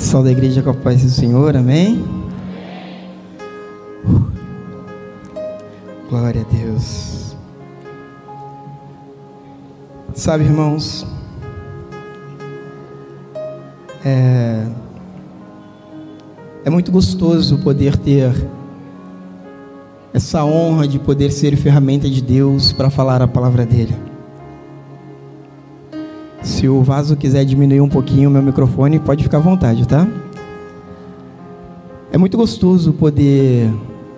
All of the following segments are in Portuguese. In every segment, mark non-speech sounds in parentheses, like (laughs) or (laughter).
Pessoal da igreja com a paz do Senhor, amém? Glória a Deus. Sabe, irmãos, é, é muito gostoso poder ter essa honra de poder ser ferramenta de Deus para falar a palavra dele. Se o vaso quiser diminuir um pouquinho o meu microfone, pode ficar à vontade, tá? É muito gostoso poder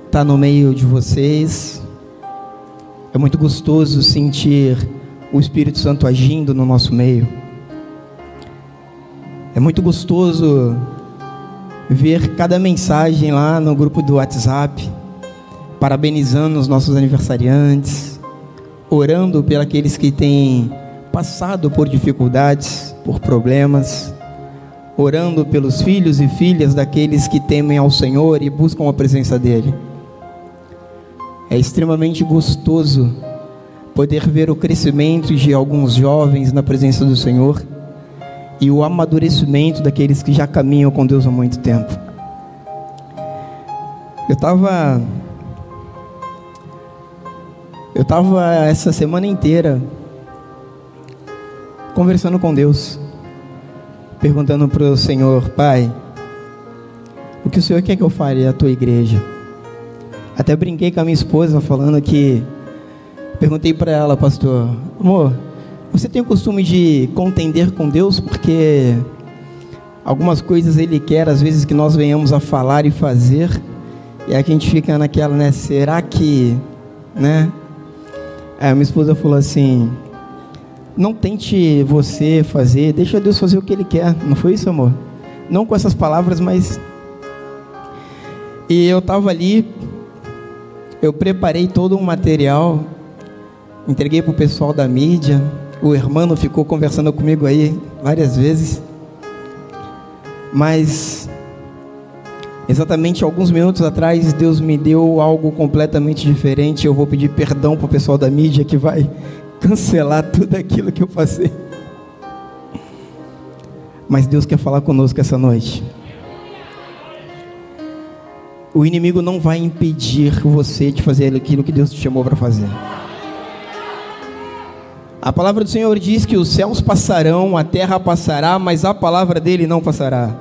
estar no meio de vocês. É muito gostoso sentir o Espírito Santo agindo no nosso meio. É muito gostoso ver cada mensagem lá no grupo do WhatsApp, parabenizando os nossos aniversariantes, orando pelos que têm passado por dificuldades, por problemas, orando pelos filhos e filhas daqueles que temem ao Senhor e buscam a presença dEle. É extremamente gostoso poder ver o crescimento de alguns jovens na presença do Senhor e o amadurecimento daqueles que já caminham com Deus há muito tempo. Eu estava. Eu estava essa semana inteira conversando com Deus, perguntando para o Senhor, Pai, o que o Senhor quer que eu fale à tua igreja? Até brinquei com a minha esposa falando que perguntei para ela, pastor, amor, você tem o costume de contender com Deus porque algumas coisas Ele quer às vezes que nós venhamos a falar e fazer e a gente fica naquela, né? Será que, né? Aí minha esposa falou assim: não tente você fazer, deixa Deus fazer o que Ele quer. Não foi isso, amor? Não com essas palavras, mas. E eu estava ali, eu preparei todo um material, entreguei para o pessoal da mídia. O irmão ficou conversando comigo aí várias vezes. Mas, exatamente alguns minutos atrás, Deus me deu algo completamente diferente. Eu vou pedir perdão para o pessoal da mídia que vai cancelar tudo aquilo que eu passei. Mas Deus quer falar conosco essa noite. O inimigo não vai impedir você de fazer aquilo que Deus te chamou para fazer. A palavra do Senhor diz que os céus passarão, a terra passará, mas a palavra dele não passará.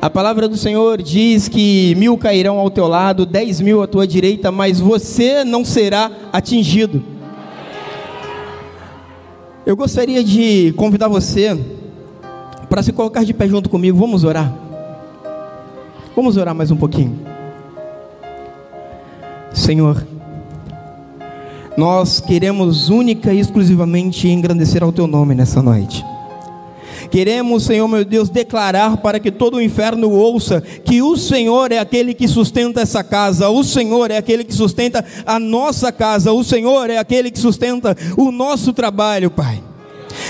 A palavra do Senhor diz que mil cairão ao teu lado, dez mil à tua direita, mas você não será atingido. Eu gostaria de convidar você para se colocar de pé junto comigo. Vamos orar. Vamos orar mais um pouquinho. Senhor, nós queremos única e exclusivamente engrandecer ao Teu nome nessa noite. Queremos, Senhor meu Deus, declarar para que todo o inferno ouça que o Senhor é aquele que sustenta essa casa, o Senhor é aquele que sustenta a nossa casa, o Senhor é aquele que sustenta o nosso trabalho, Pai.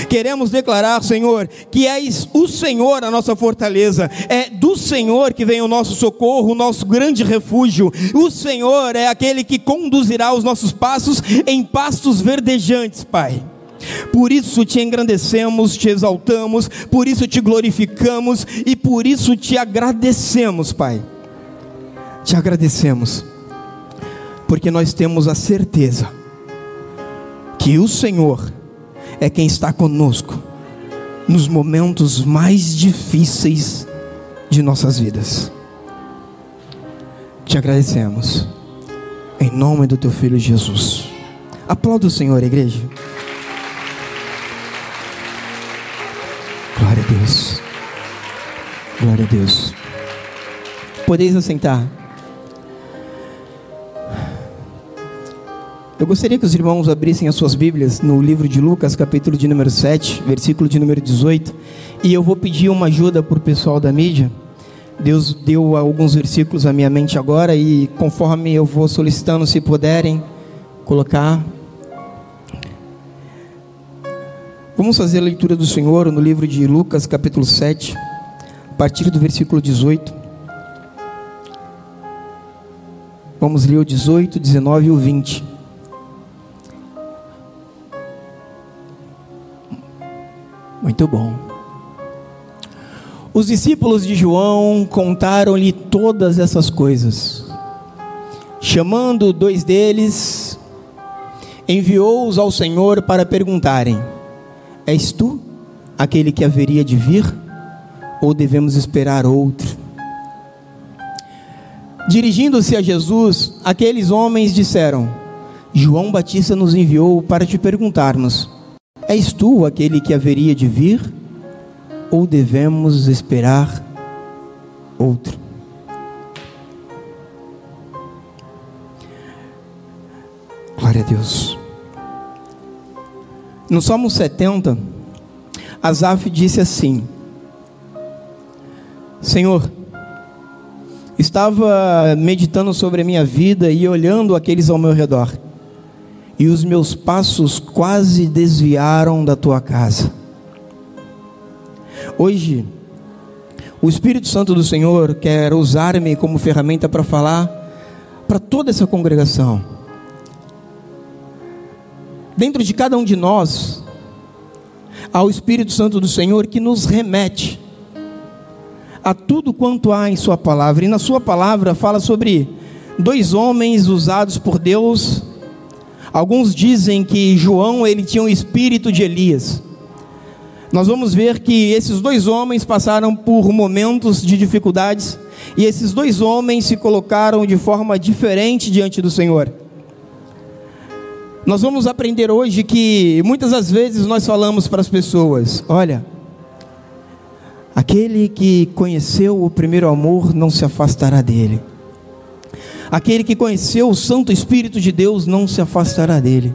Queremos declarar, Senhor, que és o Senhor a nossa fortaleza, é do Senhor que vem o nosso socorro, o nosso grande refúgio. O Senhor é aquele que conduzirá os nossos passos em pastos verdejantes, Pai. Por isso te engrandecemos, te exaltamos, por isso te glorificamos e por isso te agradecemos, Pai. Te agradecemos, porque nós temos a certeza que o Senhor é quem está conosco nos momentos mais difíceis de nossas vidas. Te agradecemos, em nome do teu filho Jesus. Aplauda o Senhor, igreja. A Deus. Glória a Deus. Podeis assentar. Eu gostaria que os irmãos abrissem as suas Bíblias no livro de Lucas, capítulo de número 7, versículo de número 18. E eu vou pedir uma ajuda para o pessoal da mídia. Deus deu alguns versículos à minha mente agora e conforme eu vou solicitando, se puderem colocar. Vamos fazer a leitura do Senhor no livro de Lucas, capítulo 7, a partir do versículo 18. Vamos ler o 18, 19 e o 20. Muito bom. Os discípulos de João contaram-lhe todas essas coisas. Chamando dois deles, enviou-os ao Senhor para perguntarem: És tu aquele que haveria de vir, ou devemos esperar outro? Dirigindo-se a Jesus, aqueles homens disseram: João Batista nos enviou para te perguntarmos: És tu aquele que haveria de vir? ou devemos esperar outro? Glória a Deus. No Salmo 70, Asaf disse assim: Senhor, estava meditando sobre a minha vida e olhando aqueles ao meu redor, e os meus passos quase desviaram da tua casa Hoje, o Espírito Santo do Senhor quer usar-me como ferramenta para falar para toda essa congregação. Dentro de cada um de nós, há o Espírito Santo do Senhor que nos remete a tudo quanto há em Sua palavra. E na Sua palavra fala sobre dois homens usados por Deus. Alguns dizem que João ele tinha o espírito de Elias nós vamos ver que esses dois homens passaram por momentos de dificuldades e esses dois homens se colocaram de forma diferente diante do Senhor. Nós vamos aprender hoje que muitas das vezes nós falamos para as pessoas: olha, aquele que conheceu o primeiro amor não se afastará dele, aquele que conheceu o Santo Espírito de Deus não se afastará dele.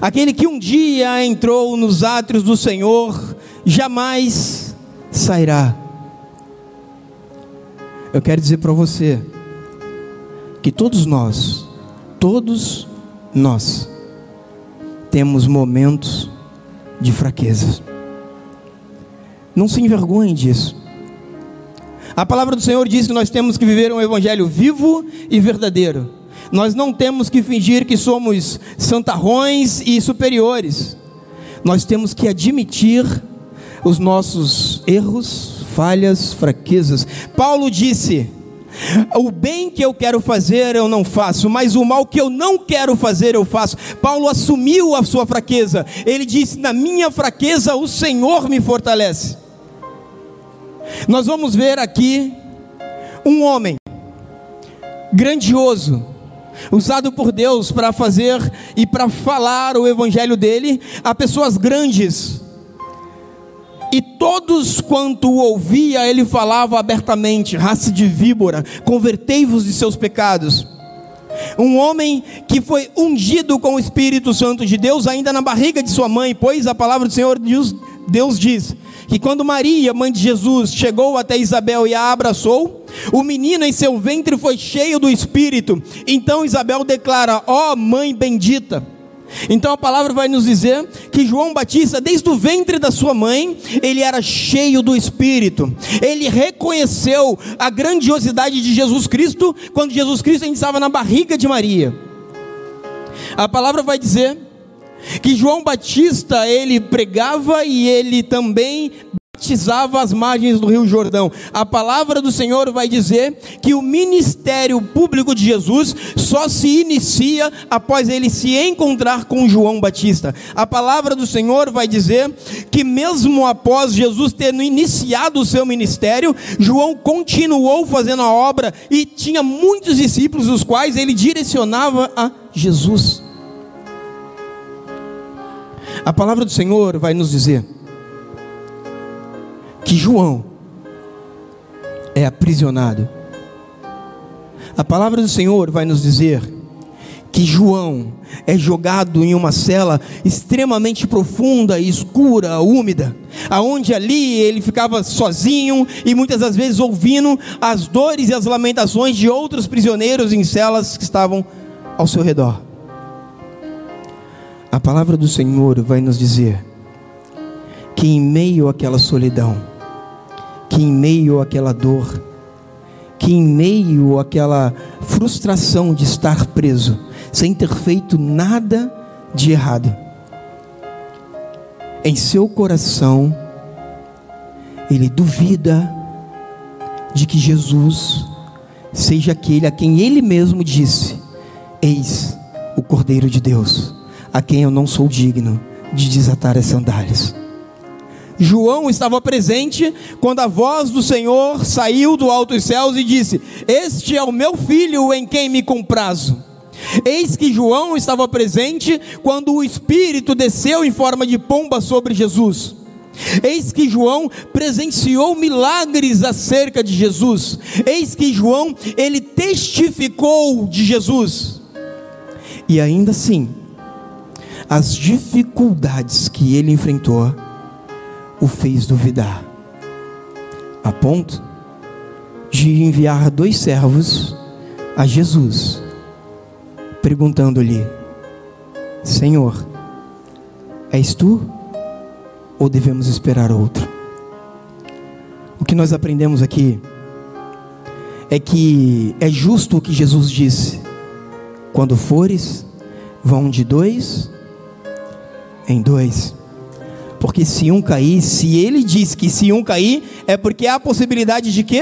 Aquele que um dia entrou nos átrios do Senhor, jamais sairá. Eu quero dizer para você que todos nós, todos nós, temos momentos de fraqueza. Não se envergonhe disso. A palavra do Senhor diz que nós temos que viver um evangelho vivo e verdadeiro. Nós não temos que fingir que somos santarrões e superiores. Nós temos que admitir os nossos erros, falhas, fraquezas. Paulo disse: o bem que eu quero fazer eu não faço, mas o mal que eu não quero fazer eu faço. Paulo assumiu a sua fraqueza. Ele disse: Na minha fraqueza o Senhor me fortalece. Nós vamos ver aqui um homem grandioso, usado por Deus para fazer e para falar o evangelho dele a pessoas grandes. E todos quanto o ouvia, ele falava abertamente: raça de víbora, convertei-vos de seus pecados. Um homem que foi ungido com o Espírito Santo de Deus ainda na barriga de sua mãe, pois a palavra do Senhor Deus, Deus diz que quando Maria, mãe de Jesus, chegou até Isabel e a abraçou, o menino em seu ventre foi cheio do Espírito. Então Isabel declara: Ó oh, mãe bendita. Então a palavra vai nos dizer que João Batista, desde o ventre da sua mãe, ele era cheio do Espírito. Ele reconheceu a grandiosidade de Jesus Cristo quando Jesus Cristo ainda estava na barriga de Maria. A palavra vai dizer que João Batista ele pregava e ele também batizava as margens do Rio Jordão. A palavra do Senhor vai dizer que o ministério público de Jesus só se inicia após ele se encontrar com João Batista. A palavra do Senhor vai dizer que mesmo após Jesus ter iniciado o seu ministério, João continuou fazendo a obra e tinha muitos discípulos os quais ele direcionava a Jesus. A palavra do Senhor vai nos dizer que João é aprisionado. A palavra do Senhor vai nos dizer que João é jogado em uma cela extremamente profunda, escura, úmida, aonde ali ele ficava sozinho e muitas das vezes ouvindo as dores e as lamentações de outros prisioneiros em celas que estavam ao seu redor. A palavra do Senhor vai nos dizer que em meio àquela solidão, que em meio àquela dor, que em meio àquela frustração de estar preso, sem ter feito nada de errado, em seu coração ele duvida de que Jesus seja aquele a quem ele mesmo disse: Eis o Cordeiro de Deus, a quem eu não sou digno de desatar as sandálias. João estava presente quando a voz do Senhor saiu do alto dos céus e disse: Este é o meu filho em quem me comprazo. Eis que João estava presente quando o Espírito desceu em forma de pomba sobre Jesus. Eis que João presenciou milagres acerca de Jesus. Eis que João, ele testificou de Jesus. E ainda assim, as dificuldades que ele enfrentou o fez duvidar, a ponto de enviar dois servos a Jesus, perguntando-lhe: Senhor, és tu ou devemos esperar outro? O que nós aprendemos aqui é que é justo o que Jesus disse: quando fores, vão de dois em dois. Porque se um cair, se ele diz que se um cair, é porque há a possibilidade de quê?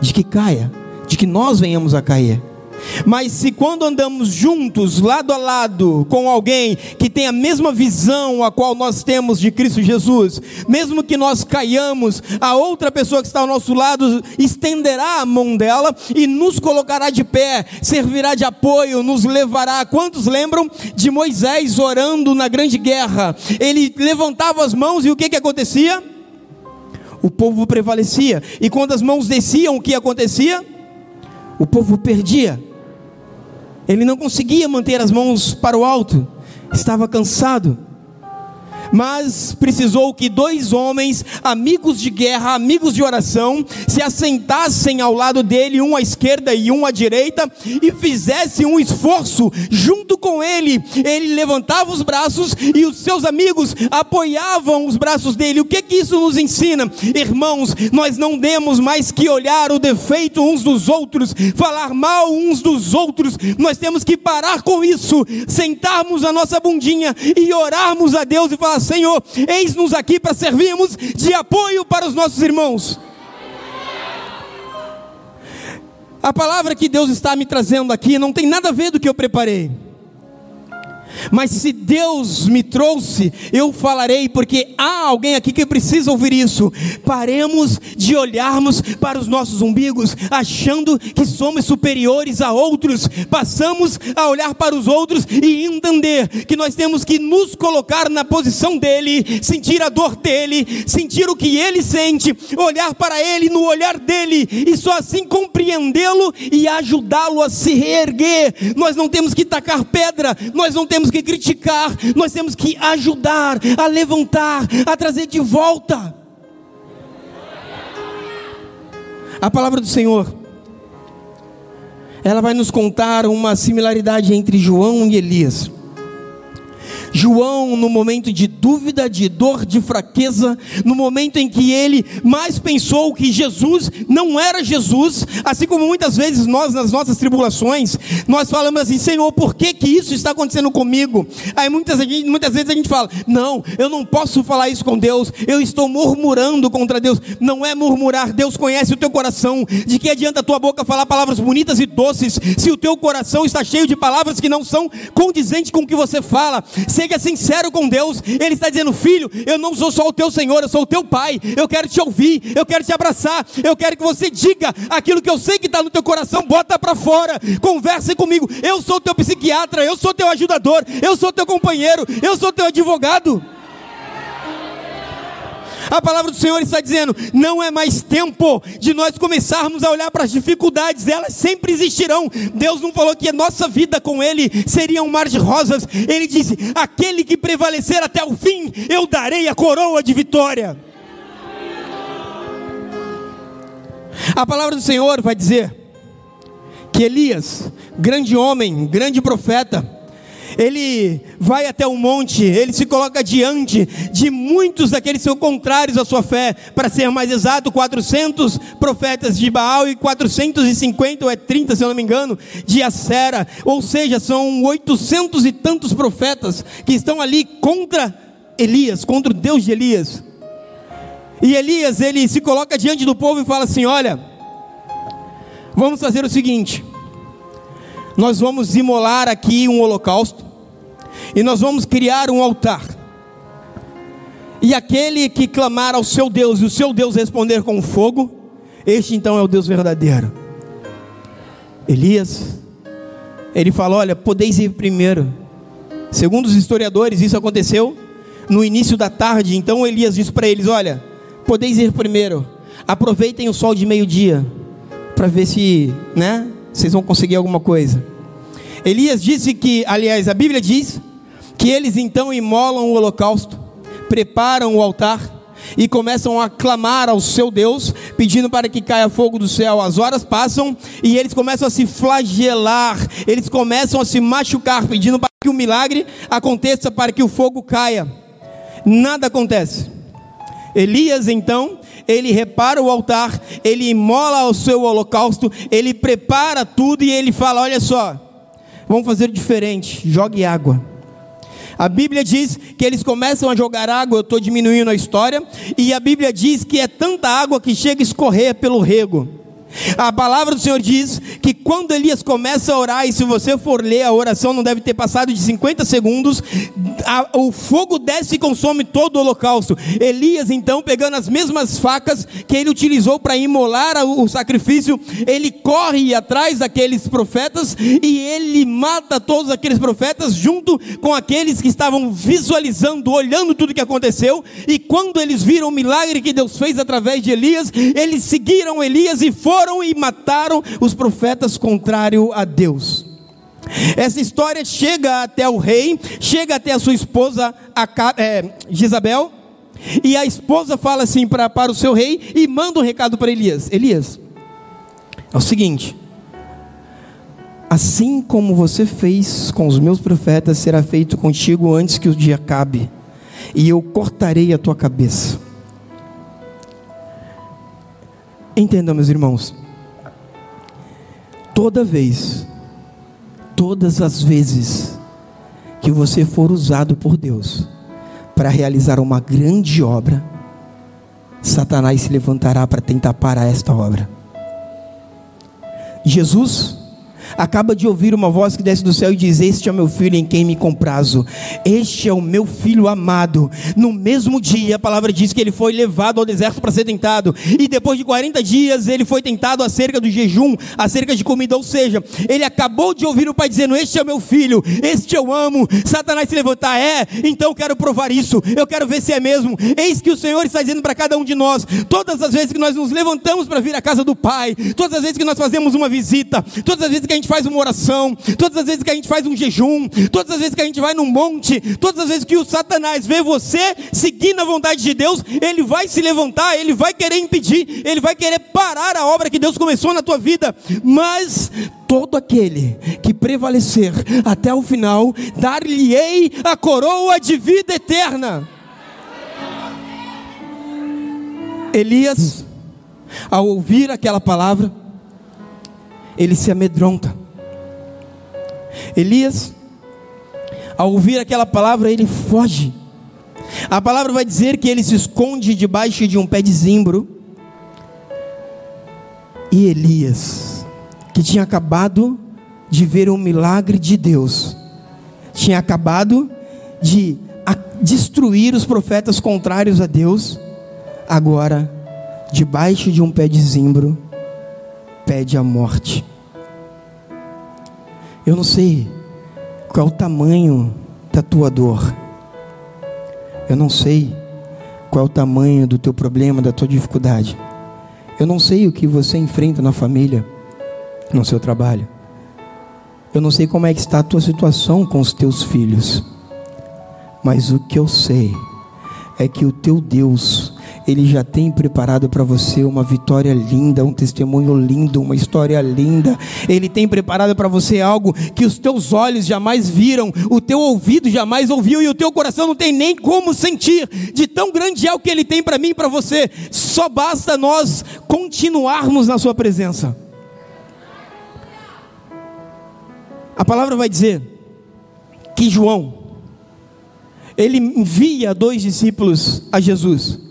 De que caia, de que nós venhamos a cair. Mas se quando andamos juntos, lado a lado, com alguém que tem a mesma visão a qual nós temos de Cristo Jesus, mesmo que nós caiamos, a outra pessoa que está ao nosso lado estenderá a mão dela e nos colocará de pé, servirá de apoio, nos levará. Quantos lembram de Moisés orando na grande guerra? Ele levantava as mãos e o que que acontecia? O povo prevalecia. E quando as mãos desciam, o que acontecia? O povo perdia. Ele não conseguia manter as mãos para o alto, estava cansado mas precisou que dois homens, amigos de guerra, amigos de oração, se assentassem ao lado dele, um à esquerda e um à direita, e fizessem um esforço junto com ele. Ele levantava os braços e os seus amigos apoiavam os braços dele. O que que isso nos ensina? Irmãos, nós não demos mais que olhar o defeito uns dos outros, falar mal uns dos outros. Nós temos que parar com isso, sentarmos a nossa bundinha e orarmos a Deus e falar Senhor, eis-nos aqui para servirmos de apoio para os nossos irmãos. A palavra que Deus está me trazendo aqui não tem nada a ver do que eu preparei. Mas se Deus me trouxe, eu falarei, porque há alguém aqui que precisa ouvir isso. Paremos de olharmos para os nossos umbigos, achando que somos superiores a outros. Passamos a olhar para os outros e entender que nós temos que nos colocar na posição dele, sentir a dor dele, sentir o que ele sente, olhar para ele no olhar dele e só assim compreendê-lo e ajudá-lo a se reerguer. Nós não temos que tacar pedra, nós não temos temos que criticar, nós temos que ajudar a levantar, a trazer de volta. A palavra do Senhor, ela vai nos contar uma similaridade entre João e Elias. João, no momento de dúvida, de dor, de fraqueza, no momento em que ele mais pensou que Jesus não era Jesus, assim como muitas vezes nós, nas nossas tribulações, nós falamos assim: Senhor, por que, que isso está acontecendo comigo? Aí muitas, muitas vezes a gente fala: Não, eu não posso falar isso com Deus, eu estou murmurando contra Deus. Não é murmurar, Deus conhece o teu coração. De que adianta a tua boca falar palavras bonitas e doces, se o teu coração está cheio de palavras que não são condizentes com o que você fala? Seja sincero com Deus. Ele está dizendo: Filho, eu não sou só o teu Senhor, eu sou o teu Pai. Eu quero te ouvir, eu quero te abraçar. Eu quero que você diga aquilo que eu sei que está no teu coração, bota para fora. Converse comigo. Eu sou teu psiquiatra, eu sou teu ajudador, eu sou teu companheiro, eu sou teu advogado. A palavra do Senhor está dizendo: não é mais tempo de nós começarmos a olhar para as dificuldades, elas sempre existirão. Deus não falou que a nossa vida com Ele seria um mar de rosas. Ele disse: aquele que prevalecer até o fim, eu darei a coroa de vitória. A palavra do Senhor vai dizer que Elias, grande homem, grande profeta, ele vai até o monte, ele se coloca diante de muitos daqueles que são contrários à sua fé, para ser mais exato, 400 profetas de Baal e 450 ou é 30, se eu não me engano, de Acera, ou seja, são 800 e tantos profetas que estão ali contra Elias, contra o Deus de Elias. E Elias, ele se coloca diante do povo e fala assim: Olha, vamos fazer o seguinte: nós vamos imolar aqui um holocausto, e nós vamos criar um altar. E aquele que clamar ao seu Deus, e o seu Deus responder com fogo, este então é o Deus verdadeiro. Elias, ele fala: Olha, podeis ir primeiro. Segundo os historiadores, isso aconteceu no início da tarde. Então Elias disse para eles: Olha, podeis ir primeiro. Aproveitem o sol de meio-dia para ver se, né, vocês vão conseguir alguma coisa. Elias disse que, aliás, a Bíblia diz que eles então imolam o holocausto, preparam o altar e começam a clamar ao seu Deus, pedindo para que caia fogo do céu. As horas passam e eles começam a se flagelar, eles começam a se machucar, pedindo para que o milagre aconteça, para que o fogo caia. Nada acontece. Elias então, ele repara o altar, ele imola o seu holocausto, ele prepara tudo e ele fala: Olha só, vamos fazer diferente, jogue água. A Bíblia diz que eles começam a jogar água, eu estou diminuindo a história, e a Bíblia diz que é tanta água que chega a escorrer pelo rego. A palavra do Senhor diz que quando Elias começa a orar, e se você for ler a oração, não deve ter passado de 50 segundos, a, o fogo desce e consome todo o holocausto. Elias, então, pegando as mesmas facas que ele utilizou para imolar o, o sacrifício, ele corre atrás daqueles profetas e ele mata todos aqueles profetas, junto com aqueles que estavam visualizando, olhando tudo que aconteceu. E quando eles viram o milagre que Deus fez através de Elias, eles seguiram Elias e foram foram e mataram os profetas contrário a Deus. Essa história chega até o rei, chega até a sua esposa é, Jezabel, e a esposa fala assim pra, para o seu rei e manda um recado para Elias: Elias, é o seguinte, assim como você fez com os meus profetas, será feito contigo antes que o dia acabe, e eu cortarei a tua cabeça. Entenda, meus irmãos, toda vez, todas as vezes que você for usado por Deus para realizar uma grande obra, Satanás se levantará para tentar parar esta obra. Jesus acaba de ouvir uma voz que desce do céu e diz: Este é o meu filho em quem me comprazo, este é o meu filho amado. No mesmo dia, a palavra diz que ele foi levado ao deserto para ser tentado, e depois de 40 dias ele foi tentado acerca do jejum, acerca de comida, ou seja, ele acabou de ouvir o pai dizendo: Este é o meu filho, este eu amo. Satanás se levantar, é, então eu quero provar isso, eu quero ver se é mesmo. Eis que o Senhor está dizendo para cada um de nós, todas as vezes que nós nos levantamos para vir à casa do Pai, todas as vezes que nós fazemos uma visita, todas as vezes que a gente faz uma oração, todas as vezes que a gente faz um jejum, todas as vezes que a gente vai num monte, todas as vezes que o Satanás vê você seguindo a vontade de Deus, ele vai se levantar, ele vai querer impedir, ele vai querer parar a obra que Deus começou na tua vida, mas todo aquele que prevalecer até o final, dar-lhe-ei a coroa de vida eterna. Elias, ao ouvir aquela palavra, ele se amedronta. Elias, ao ouvir aquela palavra, ele foge. A palavra vai dizer que ele se esconde debaixo de um pé de zimbro. E Elias, que tinha acabado de ver um milagre de Deus, tinha acabado de destruir os profetas contrários a Deus, agora, debaixo de um pé de zimbro, pede a morte. Eu não sei qual o tamanho da tua dor. Eu não sei qual o tamanho do teu problema, da tua dificuldade. Eu não sei o que você enfrenta na família, no seu trabalho. Eu não sei como é que está a tua situação com os teus filhos. Mas o que eu sei é que o teu Deus ele já tem preparado para você uma vitória linda, um testemunho lindo, uma história linda. Ele tem preparado para você algo que os teus olhos jamais viram, o teu ouvido jamais ouviu e o teu coração não tem nem como sentir. De tão grande é o que ele tem para mim e para você. Só basta nós continuarmos na sua presença. A palavra vai dizer que João ele envia dois discípulos a Jesus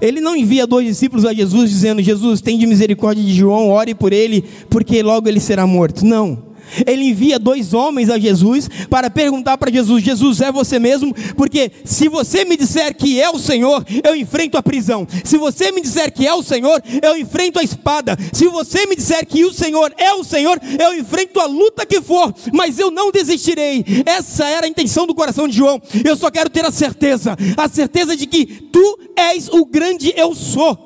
Ele não envia dois discípulos a Jesus dizendo: Jesus, tem de misericórdia de João, ore por ele, porque logo ele será morto. Não. Ele envia dois homens a Jesus para perguntar para Jesus: Jesus, é você mesmo? Porque se você me disser que é o Senhor, eu enfrento a prisão. Se você me disser que é o Senhor, eu enfrento a espada. Se você me disser que o Senhor é o Senhor, eu enfrento a luta que for, mas eu não desistirei. Essa era a intenção do coração de João. Eu só quero ter a certeza, a certeza de que tu és o grande eu sou.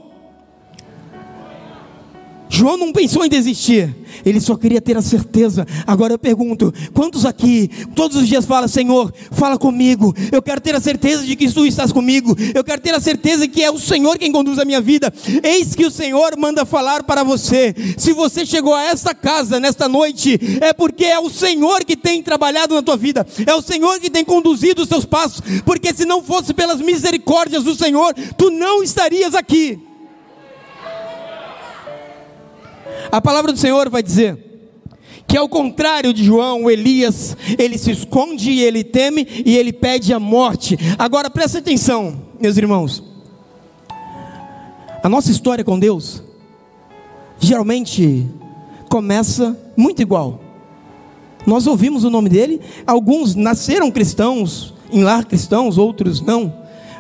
João não pensou em desistir, ele só queria ter a certeza. Agora eu pergunto: quantos aqui todos os dias falam, Senhor, fala comigo, eu quero ter a certeza de que tu estás comigo, eu quero ter a certeza que é o Senhor quem conduz a minha vida. Eis que o Senhor manda falar para você. Se você chegou a esta casa nesta noite, é porque é o Senhor que tem trabalhado na tua vida, é o Senhor que tem conduzido os teus passos, porque se não fosse pelas misericórdias do Senhor, tu não estarias aqui. A palavra do Senhor vai dizer que ao contrário de João, Elias, ele se esconde, ele teme e ele pede a morte. Agora presta atenção, meus irmãos. A nossa história com Deus geralmente começa muito igual. Nós ouvimos o nome dele, alguns nasceram cristãos, em lar cristãos, outros não.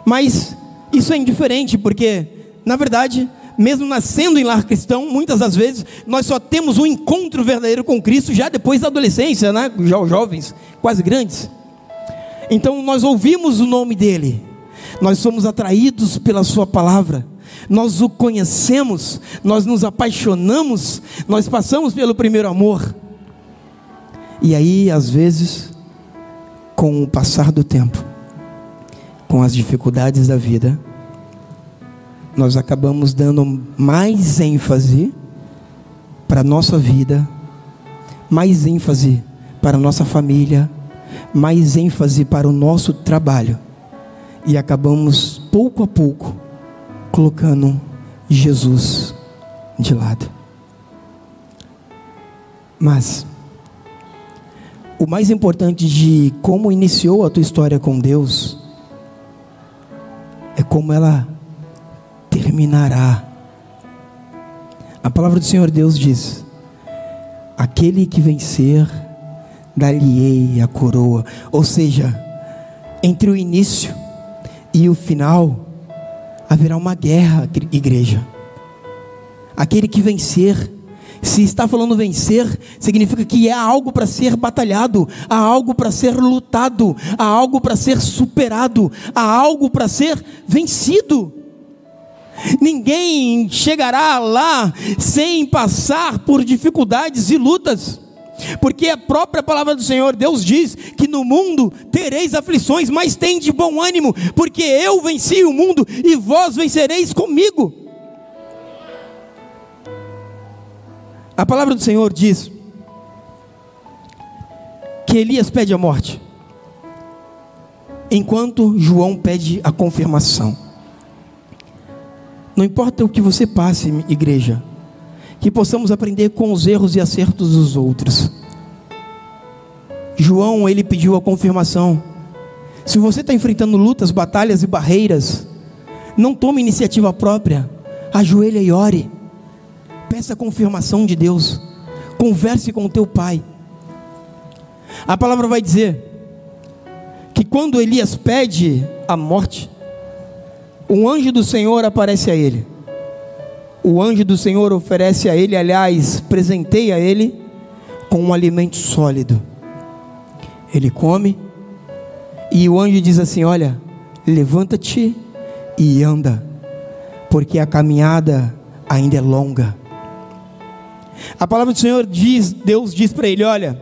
Mas isso é indiferente, porque na verdade mesmo nascendo em lar cristão, muitas das vezes nós só temos um encontro verdadeiro com Cristo já depois da adolescência, né? Já os jovens, quase grandes. Então nós ouvimos o nome dele, nós somos atraídos pela Sua palavra, nós o conhecemos, nós nos apaixonamos, nós passamos pelo primeiro amor. E aí, às vezes, com o passar do tempo, com as dificuldades da vida, nós acabamos dando mais ênfase para a nossa vida, mais ênfase para a nossa família, mais ênfase para o nosso trabalho, e acabamos pouco a pouco colocando Jesus de lado. Mas o mais importante de como iniciou a tua história com Deus é como ela terminará. A palavra do Senhor Deus diz: Aquele que vencer, dar-lhe-ei a coroa. Ou seja, entre o início e o final, haverá uma guerra, igreja. Aquele que vencer, se está falando vencer, significa que há algo para ser batalhado, há algo para ser lutado, há algo para ser superado, há algo para ser vencido. Ninguém chegará lá sem passar por dificuldades e lutas. Porque a própria palavra do Senhor, Deus diz que no mundo tereis aflições, mas tem de bom ânimo, porque eu venci o mundo e vós vencereis comigo. A palavra do Senhor diz que Elias pede a morte, enquanto João pede a confirmação. Não importa o que você passe, igreja, que possamos aprender com os erros e acertos dos outros. João, ele pediu a confirmação. Se você está enfrentando lutas, batalhas e barreiras, não tome iniciativa própria, ajoelha e ore. Peça a confirmação de Deus. Converse com o teu pai. A palavra vai dizer que quando Elias pede a morte, um anjo do Senhor aparece a ele. O anjo do Senhor oferece a ele, aliás, presenteia ele com um alimento sólido. Ele come e o anjo diz assim: Olha, levanta-te e anda, porque a caminhada ainda é longa. A palavra do Senhor diz, Deus diz para ele: Olha,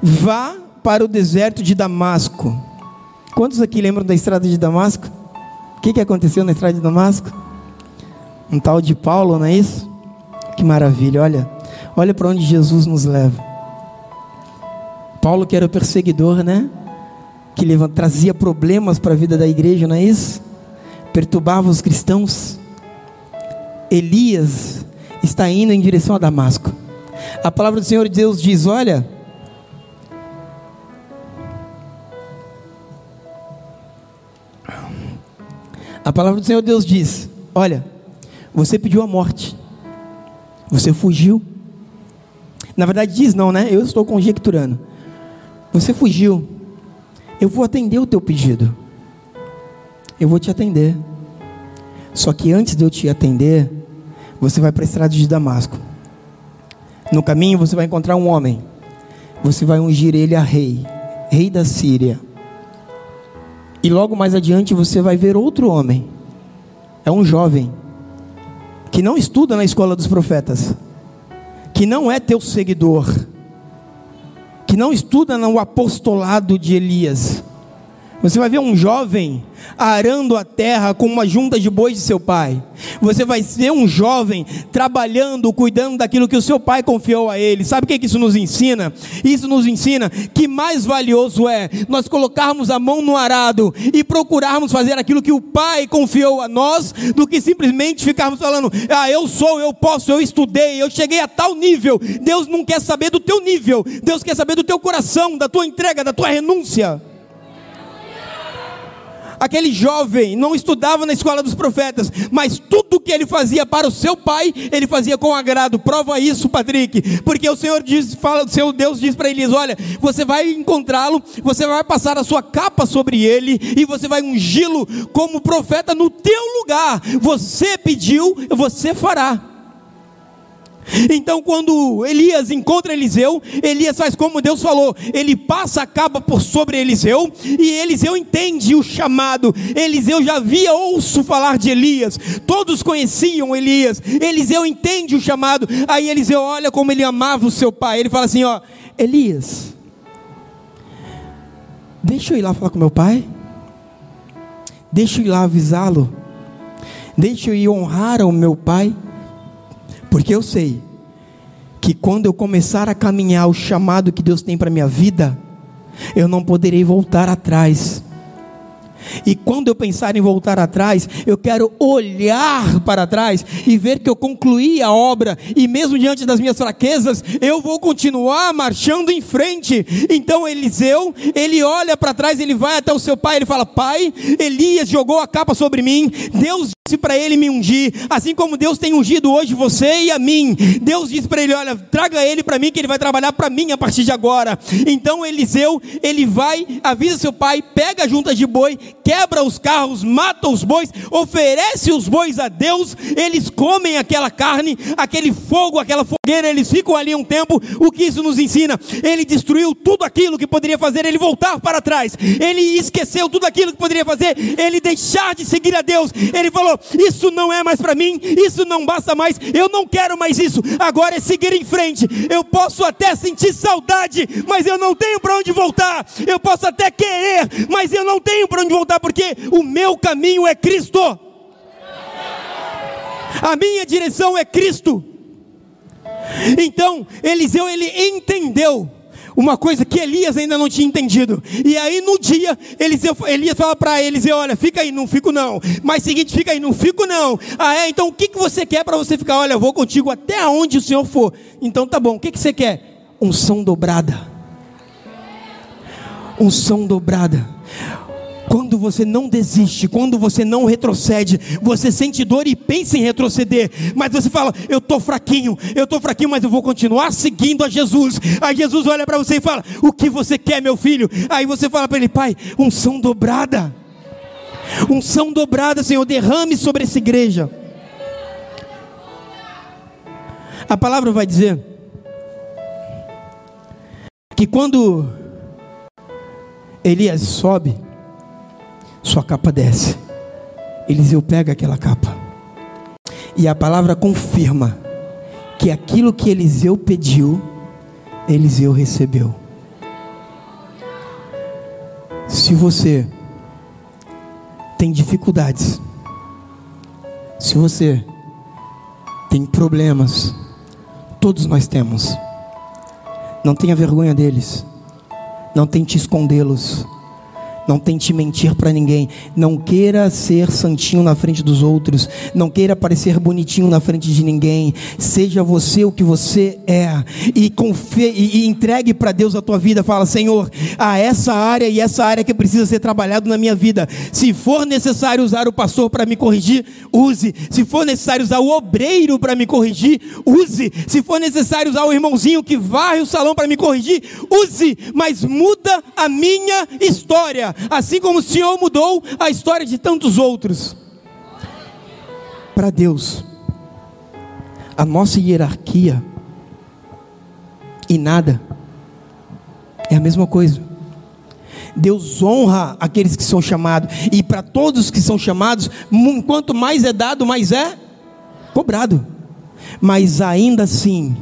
vá para o deserto de Damasco. Quantos aqui lembram da estrada de Damasco? O que, que aconteceu na estrada de Damasco? Um tal de Paulo, não é isso? Que maravilha, olha, olha para onde Jesus nos leva. Paulo que era o perseguidor, né? Que levava, trazia problemas para a vida da igreja, não é isso? Perturbava os cristãos. Elias está indo em direção a Damasco. A palavra do Senhor Deus diz: Olha, A palavra do Senhor Deus diz: Olha, você pediu a morte, você fugiu. Na verdade, diz não, né? Eu estou conjecturando. Você fugiu. Eu vou atender o teu pedido. Eu vou te atender. Só que antes de eu te atender, você vai para a estrada de Damasco. No caminho você vai encontrar um homem. Você vai ungir ele a rei, rei da Síria. E logo mais adiante você vai ver outro homem. É um jovem que não estuda na escola dos profetas, que não é teu seguidor, que não estuda no apostolado de Elias. Você vai ver um jovem arando a terra com uma junta de bois de seu pai. Você vai ver um jovem trabalhando, cuidando daquilo que o seu pai confiou a ele. Sabe o que isso nos ensina? Isso nos ensina que mais valioso é nós colocarmos a mão no arado e procurarmos fazer aquilo que o pai confiou a nós, do que simplesmente ficarmos falando: ah, eu sou, eu posso, eu estudei, eu cheguei a tal nível. Deus não quer saber do teu nível, Deus quer saber do teu coração, da tua entrega, da tua renúncia. Aquele jovem não estudava na escola dos profetas, mas tudo que ele fazia para o seu pai, ele fazia com agrado. Prova isso, Patrick, porque o Senhor diz, fala, o seu Deus diz para Elias: Olha, você vai encontrá-lo, você vai passar a sua capa sobre ele e você vai ungí-lo como profeta no teu lugar. Você pediu, você fará. Então, quando Elias encontra Eliseu, Elias faz como Deus falou: ele passa a capa por sobre Eliseu, e Eliseu entende o chamado. Eliseu já havia ouço falar de Elias, todos conheciam Elias. Eliseu entende o chamado. Aí Eliseu olha como ele amava o seu pai. Ele fala assim: Ó, Elias, deixa eu ir lá falar com meu pai, deixa eu ir lá avisá-lo, deixa eu ir honrar ao meu pai. Porque eu sei que quando eu começar a caminhar o chamado que Deus tem para minha vida, eu não poderei voltar atrás. E quando eu pensar em voltar atrás, eu quero olhar para trás e ver que eu concluí a obra, e mesmo diante das minhas fraquezas, eu vou continuar marchando em frente. Então Eliseu, ele olha para trás, ele vai até o seu pai, ele fala: Pai, Elias jogou a capa sobre mim, Deus disse para ele me ungir, assim como Deus tem ungido hoje você e a mim. Deus disse para ele: Olha, traga ele para mim, que ele vai trabalhar para mim a partir de agora. Então Eliseu, ele vai, avisa seu pai, pega a junta de boi, quebra os carros, mata os bois, oferece os bois a Deus, eles comem aquela carne, aquele fogo, aquela fogueira, eles ficam ali um tempo. O que isso nos ensina? Ele destruiu tudo aquilo que poderia fazer ele voltar para trás, ele esqueceu tudo aquilo que poderia fazer ele deixar de seguir a Deus. Ele falou: Isso não é mais para mim, isso não basta mais, eu não quero mais isso, agora é seguir em frente. Eu posso até sentir saudade, mas eu não tenho para onde voltar, eu posso até querer, mas eu não tenho para onde voltar porque o meu caminho é Cristo. A minha direção é Cristo. Então, Eliseu ele entendeu uma coisa que Elias ainda não tinha entendido. E aí no dia, Eliseu, Elias fala para Eliseu: Olha, fica aí, não fico não. Mas seguinte, fica aí, não fico não. Ah, é? Então o que, que você quer para você ficar? Olha, eu vou contigo até onde o Senhor for. Então tá bom, o que, que você quer? Unção dobrada. Unção dobrada. Quando você não desiste, quando você não retrocede, você sente dor e pensa em retroceder, mas você fala: Eu estou fraquinho, eu estou fraquinho, mas eu vou continuar seguindo a Jesus. Aí Jesus olha para você e fala: O que você quer, meu filho? Aí você fala para ele: Pai, unção dobrada, unção dobrada, Senhor, derrame sobre essa igreja. A palavra vai dizer que quando Elias sobe, sua capa desce. Eliseu pega aquela capa. E a palavra confirma que aquilo que Eliseu pediu, Eliseu recebeu. Se você tem dificuldades, se você tem problemas, todos nós temos. Não tenha vergonha deles. Não tente escondê-los Não tente mentir para ninguém. Não queira ser santinho na frente dos outros. Não queira parecer bonitinho na frente de ninguém. Seja você o que você é. E, confie, e, entregue para Deus a tua vida. Fala, Senhor, a essa área e essa área que precisa ser trabalhado na minha vida. Se for necessário usar o pastor para me corrigir, use. Se for necessário usar o obreiro para me corrigir, use. Se for necessário usar o irmãozinho que varre o salão para me corrigir, use. Mas muda a minha história assim como o Senhor mudou a história de tantos outros. Para Deus, a nossa hierarquia e nada é a mesma coisa. Deus honra aqueles que são chamados, e para todos que são chamados, quanto mais é dado, mais é cobrado. Mas ainda assim,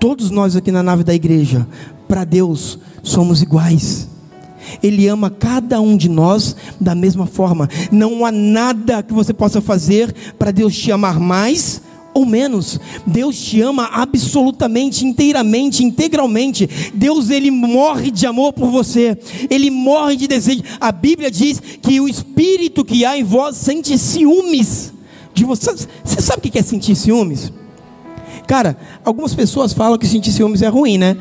todos nós aqui na nave da igreja, para Deus, somos iguais. Ele ama cada um de nós da mesma forma. Não há nada que você possa fazer para Deus te amar mais ou menos. Deus te ama absolutamente, inteiramente, integralmente. Deus ele morre de amor por você. Ele morre de desejo. A Bíblia diz que o espírito que há em vós sente ciúmes de você. Você sabe o que é sentir ciúmes? Cara, algumas pessoas falam que sentir ciúmes é ruim, né?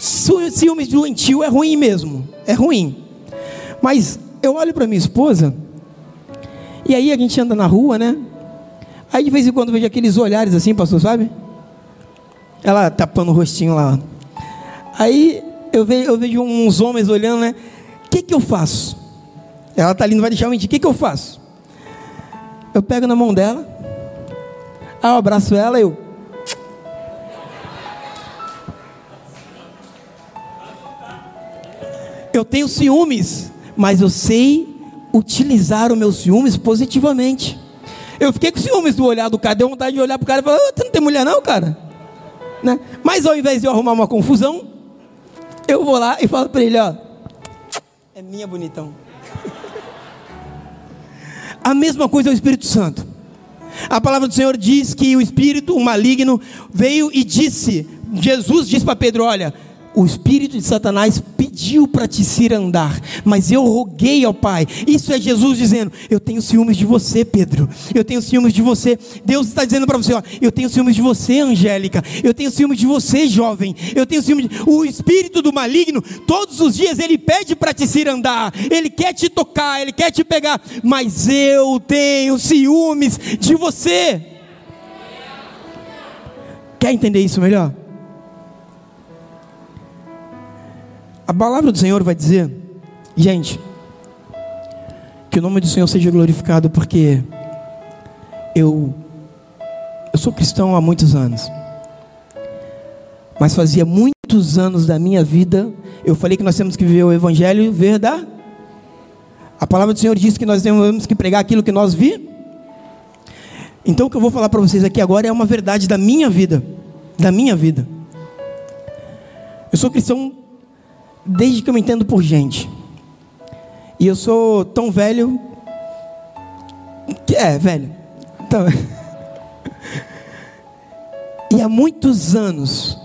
Ciúmes doentio é ruim mesmo, é ruim. Mas eu olho para minha esposa, e aí a gente anda na rua, né? Aí de vez em quando vejo aqueles olhares assim, pastor, sabe? Ela tapando o rostinho lá. Aí eu vejo, eu vejo uns homens olhando, né? O que, que eu faço? Ela tá ali, não vai deixar eu mentir. O que, que eu faço? Eu pego na mão dela, aí eu abraço ela, eu eu tenho ciúmes, mas eu sei utilizar os meus ciúmes positivamente. Eu fiquei com ciúmes do olhar do cara, deu vontade de olhar para o cara e falar: Você não tem mulher, não, cara? Né? Mas ao invés de eu arrumar uma confusão, eu vou lá e falo para ele: Ó, é minha bonitão. (laughs) A mesma coisa é o Espírito Santo. A palavra do Senhor diz que o espírito, o maligno, veio e disse: Jesus disse para Pedro: Olha, o espírito de Satanás pediu para te andar, mas eu roguei ao Pai. Isso é Jesus dizendo: Eu tenho ciúmes de você, Pedro. Eu tenho ciúmes de você. Deus está dizendo para você: ó, Eu tenho ciúmes de você, Angélica. Eu tenho ciúmes de você, jovem. Eu tenho ciúmes. De... O espírito do maligno, todos os dias ele pede para te andar. Ele quer te tocar, ele quer te pegar. Mas eu tenho ciúmes de você. Quer entender isso melhor? A palavra do Senhor vai dizer, gente, que o nome do Senhor seja glorificado, porque eu, eu sou cristão há muitos anos, mas fazia muitos anos da minha vida, eu falei que nós temos que viver o Evangelho verdade. A palavra do Senhor diz que nós temos que pregar aquilo que nós vi. Então o que eu vou falar para vocês aqui agora é uma verdade da minha vida, da minha vida. Eu sou cristão desde que eu me entendo por gente. E eu sou tão velho. Que é, velho. Então, (laughs) e há muitos anos